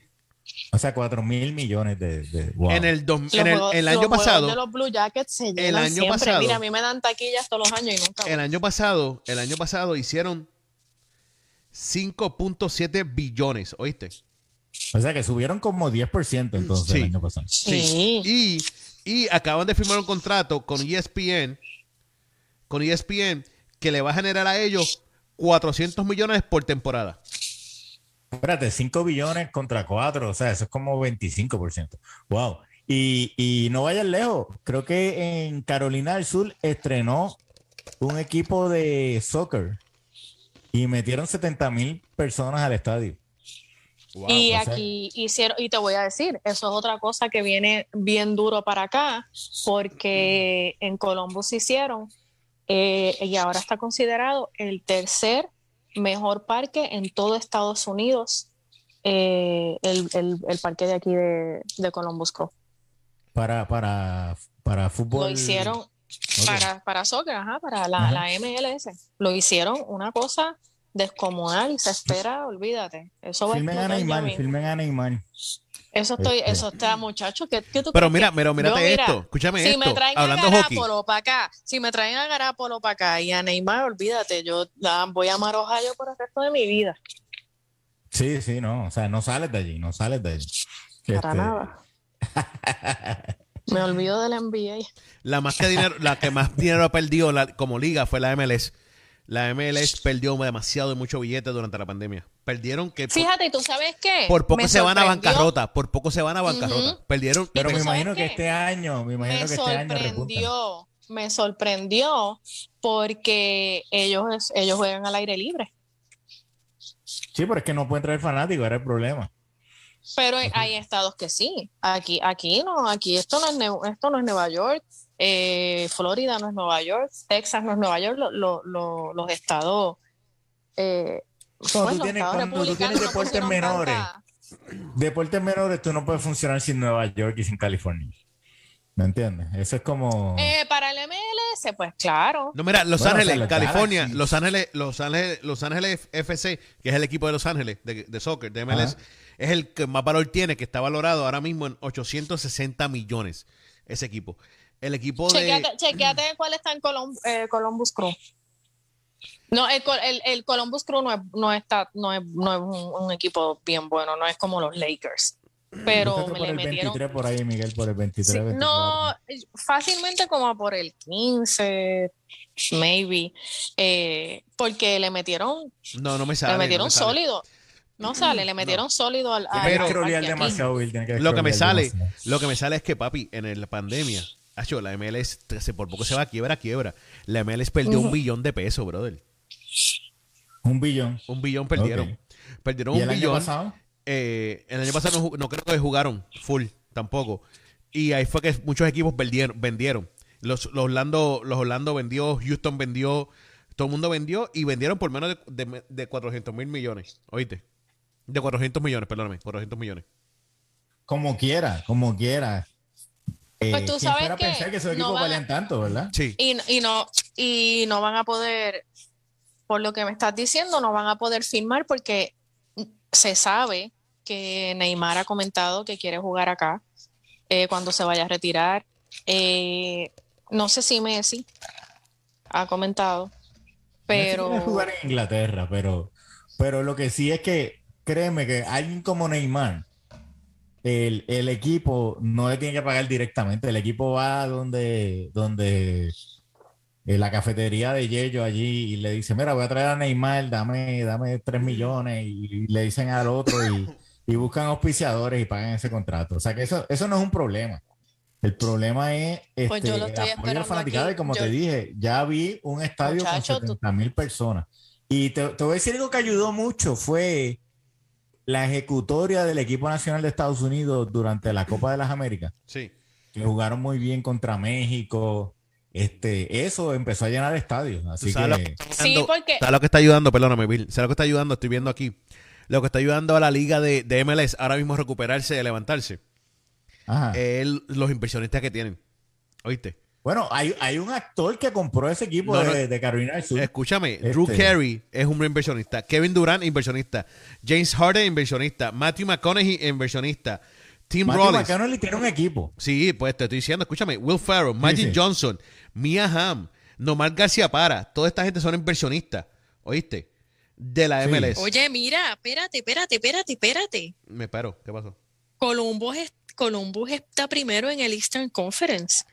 O sea, 4 mil millones de... de- wow. En el, dos- en el, el año pasado, de los Blue Jackets se llenan año siempre. pasado- Mira, a mí me dan taquillas todos los años y nunca. el año pasado, el año pasado hicieron 5.7 billones, ¿oíste? O sea, que subieron como 10% entonces Sí. el año pasado. Sí. Y, y acaban de firmar un contrato con ESPN, con ESPN, que le va a generar a ellos 400 millones por temporada. Espérate, 5 billones contra 4, o sea, eso es como 25%. Wow. Y, y no vayan lejos, creo que en Carolina del Sur estrenó un equipo de soccer y metieron 70 mil personas al estadio. y o sea- aquí hicieron, y te voy a decir, eso es otra cosa que viene bien duro para acá, porque en Columbus hicieron, eh, y ahora está considerado el tercer mejor parque en todo Estados Unidos, eh, el, el- el parque de aquí de, de Columbus Crew. Para, para, para fútbol. Lo hicieron para, para soccer, ajá, para la, Ajá. la MLS. Lo hicieron una cosa descomunal y se espera, olvídate. Eso va a Filmen a Neymar, filmen a Neymar. Eso estoy, Este. eso está, muchacho. ¿qué, qué tú Pero mira, pero mírate Yo, mira, esto, escúchame si esto, me traen hablando a. Garapolo para acá, si me traen a Garapolo para acá y a Neymar, olvídate, yo la voy a amar Ohio por el resto de mi vida. Sí, sí, no, o sea, no sales de allí, no sales de allí. Para Este, nada. Me olvido del NBA. La más que dinero, la que más dinero perdió la- como liga fue la MLS. La MLS perdió demasiado y mucho billete durante la pandemia. Perdieron que por, Fíjate, ¿tú sabes qué? por poco Me se van a bancarrota, por poco se van a bancarrota. Perdieron Pero ¿tú me imagino que este año, me imagino me que este año repuntan. me sorprendió porque ellos, ellos juegan al aire libre. Sí, pero es que no pueden traer fanáticos, era el problema. Pero hay- estados que sí. Aquí, aquí no, aquí esto no es, esto no es Nueva York, eh, Florida no es Nueva York, Texas no es Nueva York, lo- lo- lo- los estados. Eh, Cuando pues, tú tienes- estados cuando tú republicanos tienes no deportes pusieron menores, tanta- Deportes menores, tú no puedes funcionar sin Nueva York y sin California. ¿Me entiendes? Eso es como. Eh, para el MLS, pues claro. No, mira, Los Bueno, o sea, Ángeles, California. Los Ángeles, Los Ángeles, Los Ángeles FC, que es el equipo de Los Ángeles de, de soccer, de MLS, Ajá. es el que más valor tiene, que está valorado ahora mismo en 860 millones ese equipo. El equipo de Chequeate, chequeate cuál está en Colum- eh, Columbus Crew. No, el, Col- el, el Columbus Crew no es, no está, no es, no es un, un equipo bien bueno, no es como los Lakers. Pero me por le el metieron. 23 por ahí, Miguel, por el 23. Sí, 24. no, fácilmente como por el 15, maybe. eh, porque le metieron, no, no me sale. le no metieron me sale. sólido. No sale, le metieron sólido al. al- Pero- al aquí. demasiado, Bill, que Lo que me sale, demasiado. lo que me sale es que papi, en la pandemia, acho, la MLS se- por poco se va a quiebra, a quiebra. La MLS perdió un billón de pesos, brother. Un billón. Un billón perdieron. Perdieron ¿Y un el año billón. pasado? Eh, el año pasado no, no creo que jugaron full tampoco. Y ahí fue que muchos equipos vendieron. vendieron. Los, los Orlando, los Orlando vendió, Houston vendió, todo el mundo vendió y vendieron por menos de, de, de 400 mil millones. ¿Oíste? De 400 millones, perdóname, 400 millones. Como quiera, como quiera. Eh, Pues tú ¿quién sabes que pensar que esos no equipos van a- valían tanto, ¿verdad? Sí. Y, y no, y no van a poder, por lo que me estás diciendo, no van a poder firmar porque se sabe que Neymar ha comentado que quiere jugar acá eh, cuando se vaya a retirar. Eh, no sé si Messi ha comentado, pero Messi quiere jugar en Inglaterra, pero, pero lo que sí es que, créeme que alguien como Neymar el, el equipo no le tiene que pagar directamente. El equipo va donde, donde en la cafetería de Yello allí y le dice, mira, voy a traer a Neymar, dame, dame 3 millones y, le dicen al otro y, y, buscan auspiciadores y pagan ese contrato. O sea que eso, eso no es un problema. El problema es este, pues yo lo estoy y como te dije, ya vi un estadio con 70 mil personas. Y te, te voy a decir algo que ayudó mucho, fue la ejecutoria del equipo nacional de Estados Unidos durante la Copa de las Américas. Sí. Que jugaron muy bien contra México. Este, eso empezó a llenar estadios. Así que. sí, porque. ¿Sabes lo que está ayudando? Perdóname, Bill. ¿Sabes lo que está ayudando? Estoy viendo aquí. Lo que está ayudando a la liga de, de MLS ahora mismo a recuperarse, a levantarse. Ajá. los inversionistas que tienen. ¿Oíste? Bueno, hay, hay un actor que compró ese equipo de, Carolina del Sur. Escúchame, Drew este. Carey es un inversionista. Kevin Durant, inversionista. James Harden, inversionista. Matthew McConaughey, inversionista. Tim Matthew Rollins. McConaughey tiene un equipo. Sí, pues te estoy diciendo, escúchame. Will Farrell, Magic Johnson, Mia Hamm, Nomar García Para. Toda esta gente son inversionistas. ¿Oíste? De la MLS. Oye, mira, espérate, espérate, espérate, espérate. Me paro. ¿Qué pasó? Columbus, Columbus está primero en el Eastern Conference.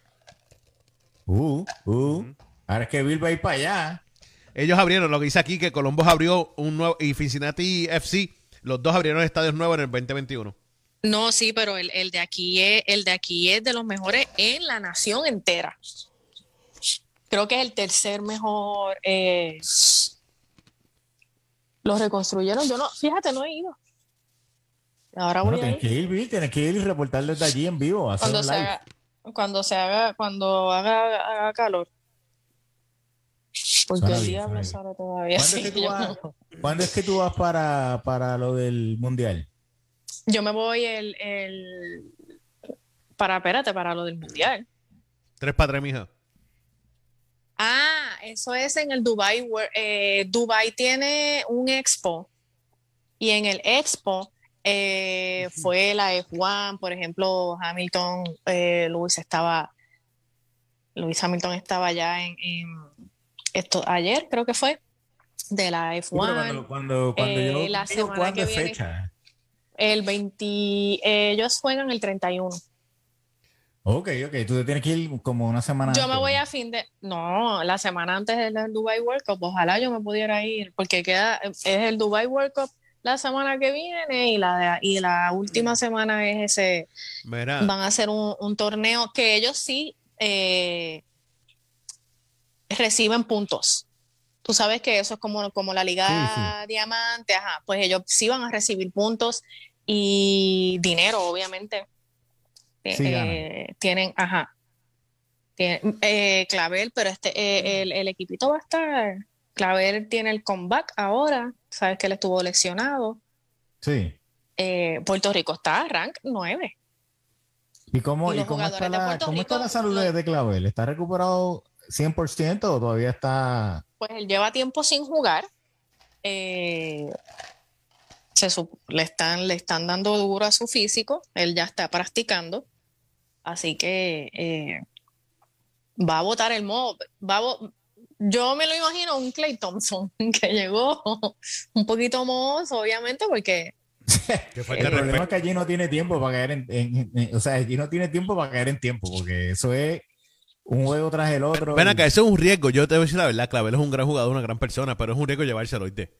Uh, uh. Ahora es que Bill va a ir para allá. Ellos abrieron, lo que dice aquí, que Columbus abrió un nuevo, y Cincinnati FC, los dos abrieron estadios nuevos en el 2021. No, sí, pero el, de aquí es, el de aquí es de los mejores en la nación entera. Creo que es el tercer mejor. Eh, los reconstruyeron. Yo no, fíjate, no he ido. Ahora voy a ir. Tienes que ir, Bill, tienes que ir y reportar desde allí en vivo. Hacer un live cuando se haga, cuando haga, calor. Porque el diablo sale todavía. ¿Cuándo, es que tú vas, para, para lo del mundial? Yo me voy el, el para, espérate, para lo del mundial. Tres para tres, mija. Ah, eso es en el Dubai. Eh, Dubai tiene un expo y en el expo eh, fue la F1, por ejemplo, Hamilton, eh, Luis estaba, Luis Hamilton estaba ya en, esto ayer, creo que fue, de la F1. cuando, cuando, eh, la semana que viene, fecha? El 20, ellos juegan el 31. Ok, ok, tú tienes que ir como una semana Yo me voy a fin de, no, la semana antes del Dubai World Cup, ojalá yo me pudiera ir, porque queda, es el Dubai World Cup la semana que viene y la, y la última semana es ese. Van a hacer un, torneo que ellos sí eh, reciben puntos. Tú sabes que eso es como, como la Liga Diamante, ajá, pues ellos sí van a recibir puntos y dinero, obviamente. Eh, tienen, ajá. eh, Clavel, pero este, el, el equipito va a estar Claver tiene el comeback ahora, sabes que él estuvo lesionado. Sí. Eh, Puerto Rico está rank 9. ¿Y cómo, y cómo, está, la, ¿cómo está, la, salud de Clavel? ¿Está recuperado 100% o todavía está...? Pues él lleva tiempo sin jugar. Eh, le, están, le están dando duro a su físico. Él ya está practicando. Así que eh, va a votar el modo. Va a, yo me lo imagino un Clay Thompson que llegó un poquito mozo, obviamente, porque. el problema es que allí no tiene tiempo para caer en, O sea, allí no tiene tiempo para caer en tiempo, porque eso es un juego tras el otro. Ven acá, eso es un riesgo. Yo te voy a decir la verdad, Clavel es un gran jugador, una gran persona, pero es un riesgo llevárselo, ¿oíste?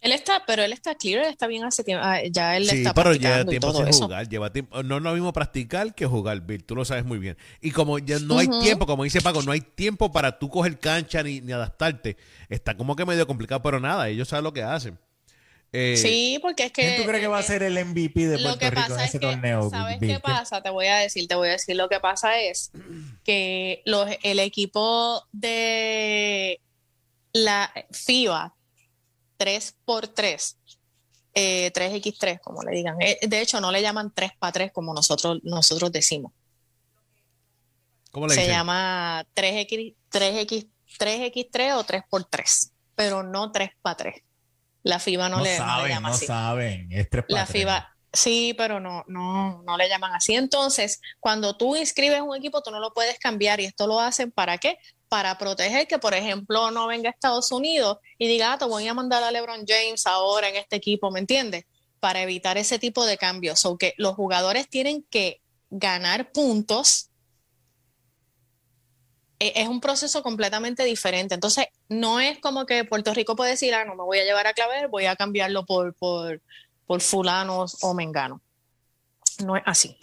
Él está, pero él está clear, él está bien hace tiempo. Ah, ya él sí, está pero lleva tiempo sin jugar. Lleva tiempo, no es lo mismo practicar que jugar, Bill. Tú lo sabes muy bien. Y como ya no hay tiempo, como dice Paco, no hay tiempo para tú coger cancha ni, ni adaptarte. Está como que medio complicado, pero nada, ellos saben lo que hacen. Eh, sí, porque es que. ¿Quién tú crees que va a ser el MVP de Puerto Rico en ese torneo? ¿Sabes qué pasa? Te voy a decir, te voy a decir. Lo que pasa es que los, el equipo de la FIBA 3x3, 3x3, eh, como le digan. Eh, de hecho, no le llaman 3x3 como nosotros, nosotros decimos. ¿Cómo le Se llama 3x, 3x, 3x3 o 3x3, pero no 3x3. La FIBA no, le, saben, llama no así. saben, es 3x3. La FIBA, sí, pero no, no, no le llaman así. Entonces, cuando tú inscribes un equipo, tú no lo puedes cambiar y esto lo hacen para qué? Para proteger que, por ejemplo, no venga a Estados Unidos y diga, ah, te voy a mandar a LeBron James ahora en este equipo, ¿me entiendes? para evitar ese tipo de cambios. O que los jugadores tienen que ganar puntos. E- Es un proceso completamente diferente. Entonces, no es como que Puerto Rico puede decir, ah, no me voy a llevar a Claver, voy a cambiarlo por, por, por fulanos o menganos. No es así.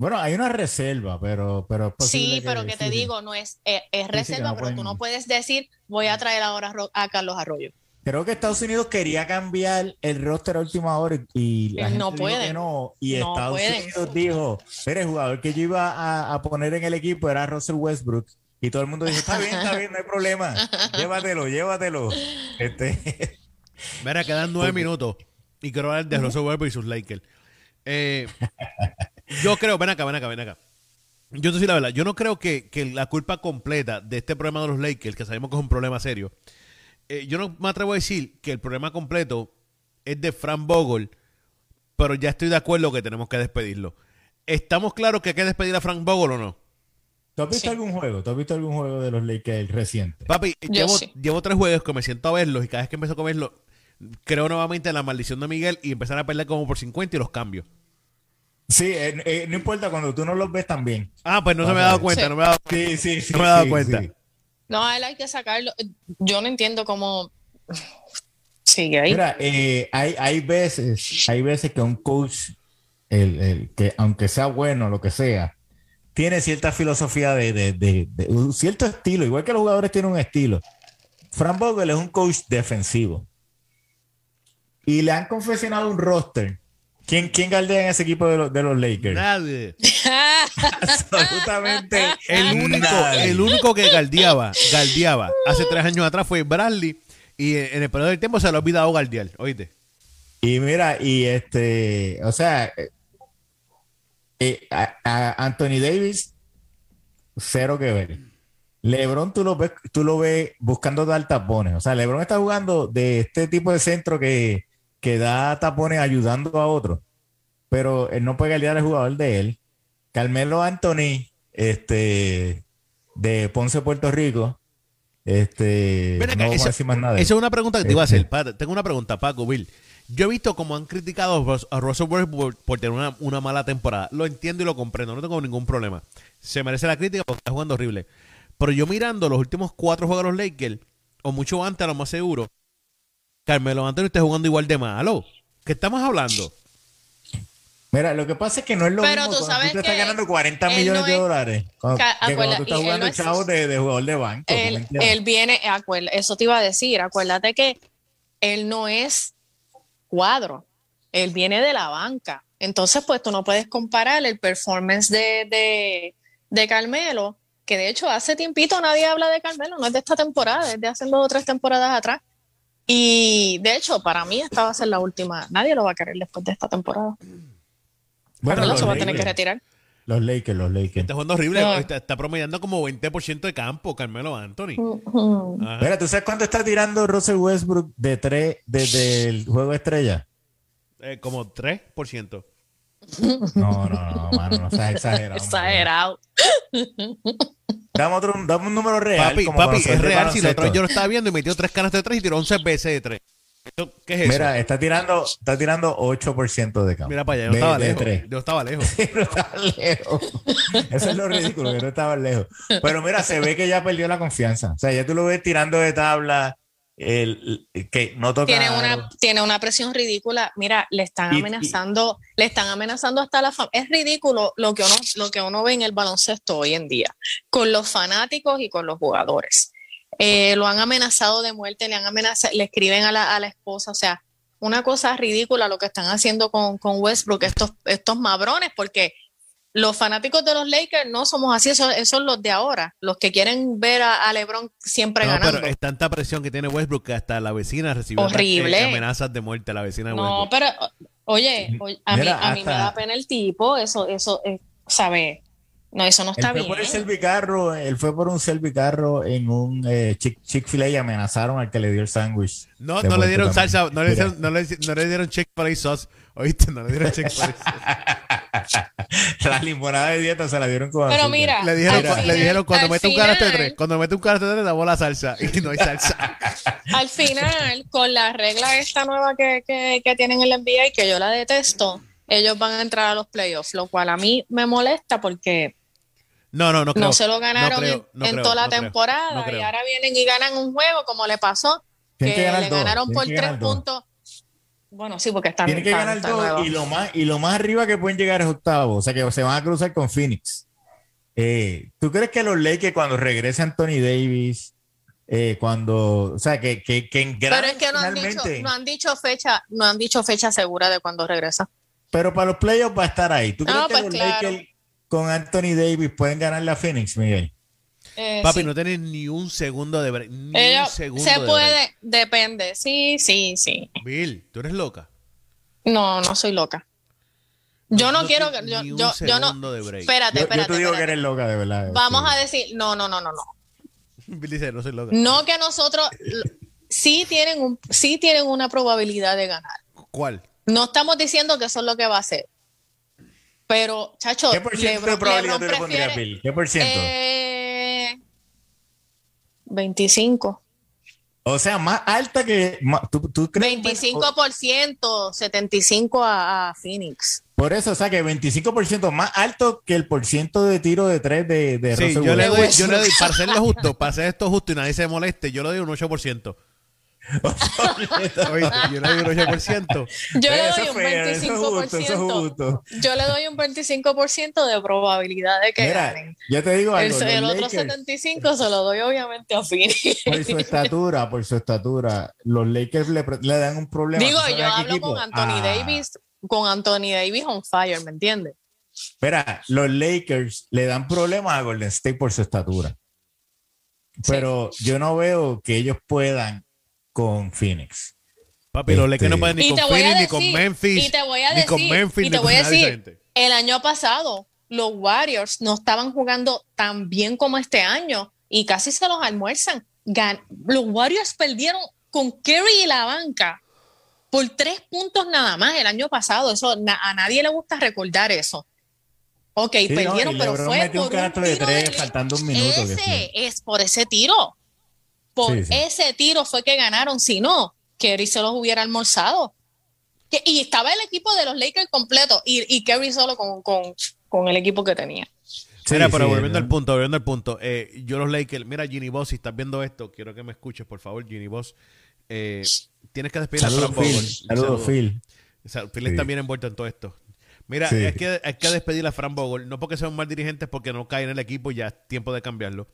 Bueno, hay una reserva, pero, pero Sí, pero que te sí, digo, no es, es, es reserva, no pero tú no puedes decir, voy a traer ahora a Carlos Arroyo. Creo que Estados Unidos quería cambiar el roster a última hora y, y la Eh, gente no que no. Y No Estados pueden. Unidos dijo, mira, el jugador que yo iba a, a poner en el equipo era Russell Westbrook. Y todo el mundo dijo, está bien, está bien, no hay problema. Llévatelo, llévatelo. Este, Mira, quedan nueve minutos. Y quiero hablar de Russell Westbrook y sus Lakers. Eh, yo creo, ven acá, ven acá, ven acá. Yo te decir la verdad, yo no creo que, que la culpa completa de este problema de los Lakers, que sabemos que es un problema serio, eh, yo no me atrevo a decir que el problema completo es de Frank Vogel, pero ya estoy de acuerdo que tenemos que despedirlo. ¿Estamos claros que hay que despedir a Frank Vogel o no? ¿Tú has visto Sí. algún juego? ¿Tú has visto algún juego de los Lakers reciente? Papi, Yo llevo, sí. llevo tres juegos que me siento a verlos y cada vez que empiezo a verlos, creo nuevamente en la maldición de Miguel y empezar a perder como por 50 y los cambios. Sí, eh, eh, no importa cuando tú no los ves también. Ah, pues no se me ha dado cuenta, Sí. no me he dado Sí, sí, sí. No me he dado sí, cuenta. sí. No, a él hay que sacarlo. Yo no entiendo cómo sigue ahí. Mira, eh, hay, hay veces, hay veces que un coach, el, el que aunque sea bueno, lo que sea, tiene cierta filosofía de, de- de- de un cierto estilo, igual que los jugadores tienen un estilo. Frank Vogel es un coach defensivo. Y le han confeccionado un roster. ¿Quién, quién galdea en ese equipo de los, de los Lakers? Nadie. Absolutamente El único, nadie. el único que galdeaba, galdeaba hace tres años atrás fue Bradley y en el periodo del tiempo se le ha olvidado galdear, oíste. Y mira, y este, o sea, eh, eh, a, a Anthony Davis, cero que ver. LeBron, tú lo ves, tú lo ves buscando dar tapones. O sea, LeBron está jugando de este tipo de centro que, que da tapones ayudando a otros. Pero él no puede guiar al jugador de él. Carmelo Anthony, este, de Ponce, Puerto Rico. Este, Ven acá, no esa- más nada. Esa es una pregunta que te iba a hacer. Este. Tengo una pregunta, Paco, Bill. Yo he visto cómo han criticado a Russell Westbrook por, por tener una, una mala temporada. Lo entiendo y lo comprendo, no tengo ningún problema. Se merece la crítica porque está jugando horrible. Pero yo mirando los últimos cuatro juegos de los Lakers, o mucho antes, a lo más seguro, Carmelo Anthony está jugando igual de malo. ¿Qué estamos hablando? Mira, lo que pasa es que no es lo Pero mismo tú cuando sabes tú te estás ganando 40 él millones no de es- dólares. Cuando, que cuando tú estás jugando no es- chavos de, de jugador de banco. ¿tú me él, viene, eso te iba a decir, acuérdate que él no es cuadro, él viene de la banca. Entonces, pues tú no puedes comparar el performance de, de, de Carmelo, que de hecho hace tiempito nadie habla de Carmelo, no es de esta temporada, es de hace dos o tres temporadas atrás. Y de hecho, para mí esta va a ser la última. Nadie lo va a querer después de esta temporada. Bueno, Carmelo se va a tener que retirar. los Lakers, los Lakers. Está jugando horrible. No. Está, está promediando como 20% de campo, Carmelo Anthony. Mira, ¿tú sabes cuánto está tirando Russell Westbrook de tres desde el juego estrella? Eh, como 3%. No, no, no, mano, no seas exagerado. Exagerado. Dame, otro, dame un número real. Papi, como papi, es real. Si la otra yo lo estaba viendo y metió tres canas de tres y tiró 11 veces de tres. ¿Qué es eso? Mira, está tirando, está tirando 8% de campo. Mira para allá, yo de, estaba de lejos. Yo estaba lejos. no estaba lejos. Eso es lo ridículo, que no estaba lejos. Pero mira, se ve que ya perdió la confianza. O sea, ya tú lo ves tirando de tabla, el, que no toca. tiene una tiene una presión ridícula. Mira le están Y- y- amenazando le están amenazando hasta la es ridículo lo que uno lo que uno ve en el baloncesto hoy en día con los fanáticos y con los jugadores. Eh, lo han amenazado de muerte le han amenazado le escriben a la, a la esposa o sea una cosa ridícula lo que están haciendo con, con Westbrook estos estos mabrones porque los fanáticos de los Lakers no somos así, esos, esos son los de ahora, los que quieren ver a, a LeBron siempre No, ganando. pero es tanta presión que tiene Westbrook que hasta la vecina recibió Horrible. eh, amenazas de muerte. La vecina de No, Westbrook. pero o- oye, oye, a, Mira, mí, a mí me da pena el tipo, eso, eso, eh, ¿sabe? No, eso no Él está fue bien. por el servicarro, él fue por un servicarro en un eh, Chick- Chick-fil-A y amenazaron al que le dio el sándwich. No, no le dieron también. salsa, no le, no le, no le dieron Chick-fil-A sauce. Oíste, no le dieron Chick-fil-A sauce. La limonada de dieta se la dieron con Pero azúcar. mira, Le dijeron, le cuando mete un carácter final- 3, cuando mete un carácter 3, damos la salsa y no hay salsa. Al final, con la regla esta nueva que, que, que tienen en la NBA, que yo la detesto, ellos van a entrar a los playoffs, lo cual a mí me molesta porque No, no, no creo. no se lo ganaron creo, en, no en creo, toda la no creo, temporada no creo. y ahora vienen y ganan un juego como le pasó, que, le dos, ganaron por que tres ganar puntos. Bueno, sí, porque están Tienen que están- ganar nuevos. y lo más y lo más arriba que pueden llegar es octavo, o sea que se van a cruzar con Phoenix. Eh, ¿Tú crees que los Lakers cuando regrese Anthony Davis, eh, cuando, o sea que que, que en Pero gran- es que no han, dicho, no han dicho fecha, no han dicho fecha segura de cuando regresa. pero para los playoffs va a estar ahí. ¿Tú crees que pues los claro. Lakers con Anthony Davis pueden ganar la Phoenix, Miguel? Eh, Papi, sí. no tenés ni un segundo de break. Ni Ellos- un segundo se de puede, break. depende. Sí, sí, sí. Bill, tú eres loca. No, no soy loca. Yo no, quiero que. Yo, yo, yo no. break. Espérate, Yo, yo espérate. te digo que espérate. eres loca, de verdad. Vamos Sí. a decir. No, no, no, no, no. Bill dice, no soy loca. No que nosotros. Sí tienen, un, sí tienen una probabilidad de ganar. ¿Cuál? No estamos diciendo que eso es lo que va a hacer. Pero, chacho, ¿Qué por ciento de probabilidad Lebron tú le pondrías, prefiere- Bill? ¿Qué por ciento? Eh, 25. O sea, más alta que. más- ¿tú, tú crees? 25%, 75 a, a Phoenix. Por eso, o sea, que 25% más alto que el porciento de tiro de tres de, de Sí, Russell yo le, doy, yo le doy, para hacerlo justo, para hacer esto justo y nadie se moleste, yo le doy un 8%. Yo le doy un 8%. Yo le doy un fue- eso es justo, eso es 25%. justo. Yo le doy un 25% de probabilidad de que Mira, ganen. yo te digo El, algo. el otro Lakers, 75 se lo doy obviamente a Phoenix. por su estatura, por su estatura, los Lakers le, dan un problema. Digo, ¿Tú sabes yo hablo equipo? con Anthony Ah, Davis, con Anthony Davis on fire, ¿me entiendes? Espera, los Lakers le dan problemas a Golden State por su estatura. Pero yo no veo que ellos puedan con Phoenix. Papi, los Lakers no Este- pueden ni Y con Phoenix, ni con decir- Memphis. y te voy a ni con decir- Memphis, y ni te con voy a decir-. El año pasado, los Warriors no estaban jugando tan bien como este año y casi se los almuerzan. Gan- los Warriors perdieron con Kerry y la banca por tres puntos nada más el año pasado. Eso na- a nadie le gusta recordar eso. Ok, Sí, no, perdieron, y pero fue metió un por un canasto de tiro tres de- faltando un minuto. ese es por ese tiro. Por Sí, sí. ese tiro fue que ganaron. Si no, Kerry se los hubiera almorzado. Que- y estaba el equipo de los Lakers completo y, y Kerry solo con, con- con el equipo que tenía. Sí, mira, pero sí, volviendo ¿no? al punto, volviendo al punto. eh, yo los Lakers, mira, Ginny Boss, si estás viendo esto, quiero que me escuches, por favor, Ginny Boss. Eh, tienes que despedir a Saludos, Fran Phil. Bogle. Saludos, Saludos. Phil. O sea, Phil Sí. está bien envuelto en todo esto. Mira, Sí. hay, que, hay que despedir a Fran Bogle, no porque sea un mal dirigente, porque no cae en el equipo y ya es tiempo de cambiarlo.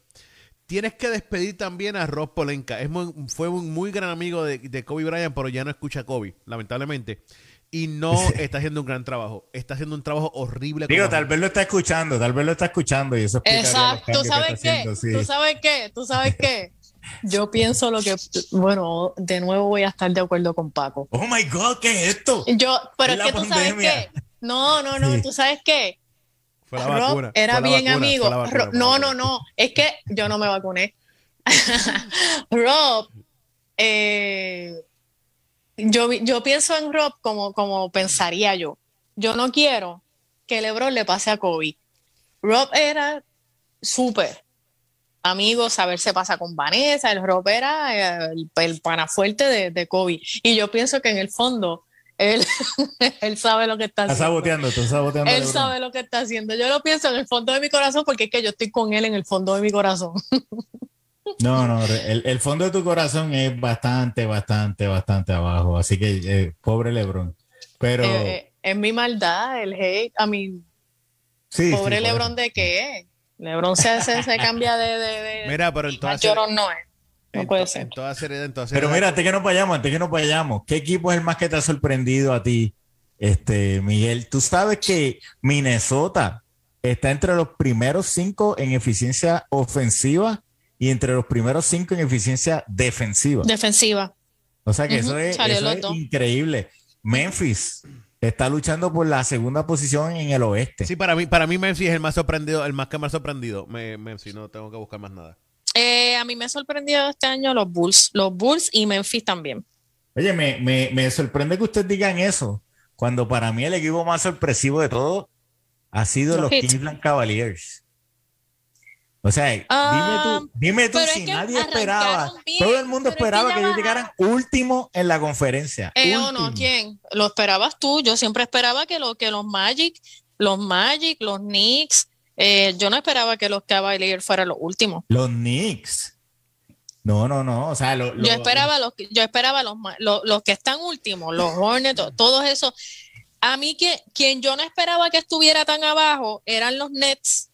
Tienes que despedir también a Rob Polenka. Es muy- fue un muy gran amigo de, de Kobe Bryant, pero ya no escucha a Kobe, lamentablemente. Y no está haciendo un gran trabajo. Está haciendo un trabajo horrible. Digo, tal vez lo está escuchando, tal vez lo está escuchando y eso Exacto. ¿Tú que sabes está qué? haciendo, sí. ¿Tú sabes qué? ¿Tú sabes qué? Yo pienso lo que, bueno, de nuevo voy a estar de acuerdo con Paco. Oh my God, ¿qué es esto? Yo, pero Es que tú sabes qué. No, no, no, Sí. tú sabes qué. Fue la Rob vacuna. era fue la bien vacuna, amigo. fue la vacuna, Ro- fue la no, no, no. Es que yo no me vacuné. Rob, eh, yo, yo pienso en Rob como, como pensaría yo. Yo no quiero que LeBron le pase a Kobe. Rob era súper amigo, saber se pasa con Vanessa. El Rob era el, el pana fuerte de, de Kobe. Y yo pienso que en el fondo él, él sabe lo que está Está haciendo. saboteando, está saboteando. Él sabe lo que está haciendo. Yo lo pienso en el fondo de mi corazón porque es que yo estoy con él en el fondo de mi corazón. No, no, el, el fondo de tu corazón es bastante, bastante, bastante abajo. Así que, eh, pobre Lebron. Pero, Eh, eh, es mi maldad, el hate. A mi sí. pobre sí, Lebron de qué? Lebron se, se, se cambia de, de, de- Mira, pero en toda más ser- llorón no es. No en puede to- ser. En toda seriedad, en toda Pero mira, antes que nos vayamos, antes que nos vayamos, ¿qué equipo es el más que te ha sorprendido a ti, este Miguel? Tú sabes que Minnesota está entre los primeros cinco en eficiencia ofensiva y entre los primeros cinco en eficiencia defensiva. Defensiva. O sea que eso es, eso increíble. Memphis está luchando por la segunda posición en el oeste. Sí, para mí, para mí Memphis es el más sorprendido, el más que me ha sorprendido. Me, Memphis, no tengo que buscar más nada. Eh, a mí me ha sorprendido este año los Bulls. Los Bulls y Memphis también. Oye, me, me, me sorprende que ustedes digan eso, cuando para mí el equipo más sorpresivo de todo ha sido Los los. Cleveland Cavaliers. O sea, dime Ah, tú, dime tú es si que nadie esperaba, bien, todo el mundo es que esperaba ya que ellos llegaran último en la conferencia. Eh, o no. ¿quién? ¿Lo esperabas tú? Yo siempre esperaba que, lo, que los Magic, los Magic, los Knicks, eh, yo no esperaba que los Cavaliers fueran los últimos. Los Knicks. No, no, no. O sea, lo- Yo esperaba los, yo esperaba los, los, los que están últimos, los Hornets, to- todos esos. A mí que, quien yo no esperaba que estuviera tan abajo eran los Nets,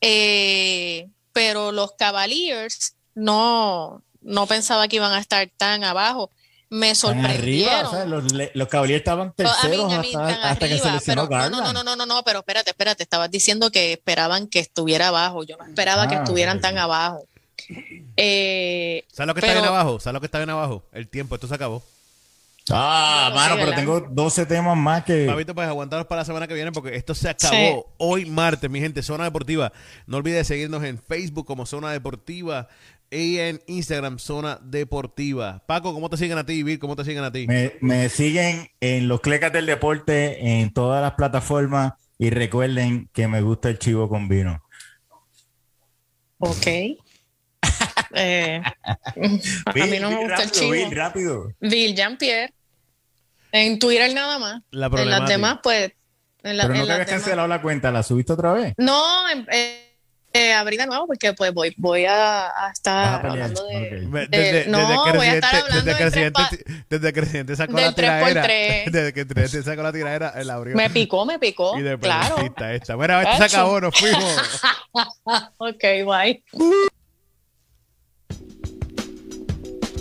eh, pero los Cavaliers no, no pensaba que iban a estar tan abajo. Me están arriba. sorprendieron. O sea, los, los Cavaliers estaban a mí, terceros a mí, hasta, que se lesionó pero no, no, Garland. no, no, no, no, pero espérate, espérate, estabas diciendo que esperaban que estuviera abajo, yo no esperaba que Ah, estuvieran tan abajo. Eh, ¿Sabes lo que está bien Pero- abajo? ¿Sabes lo que está bien abajo? El tiempo, esto se acabó. Ah, Bueno, mano, sí, pero tengo 12 temas más que. Pabito, pues aguantaros para la semana que viene porque esto se acabó Sí. hoy martes, mi gente. Zona Deportiva. No olvides seguirnos en Facebook como Zona Deportiva y en Instagram Zona Deportiva. Paco, ¿cómo te siguen a ti? Vir, ¿cómo te siguen a ti? Me, me siguen en los Clecas del Deporte en todas las plataformas y recuerden que me gusta el chivo con vino. Ok. Eh, a mí no me gusta el chivo. Bill, rápido. Bill Jean-Pierre. En Twitter nada más. La En las demás, pues. En la- Pero no en te habías demás- cancelado la cuenta, ¿la subiste otra vez? No, em- eh, eh, abrí de nuevo porque pues voy, voy a, a estar a hablando de. Ok. Ve- de- Desde, no, desde que voy a estar hablando desde que el presidente- sacó del la tiradera, 3x3. desde que el presidente sacó la tiradera, él abrió. Me picó, me picó. y de claro. esta. Bueno, esto se acabó, nos fuimos. Ok, bye.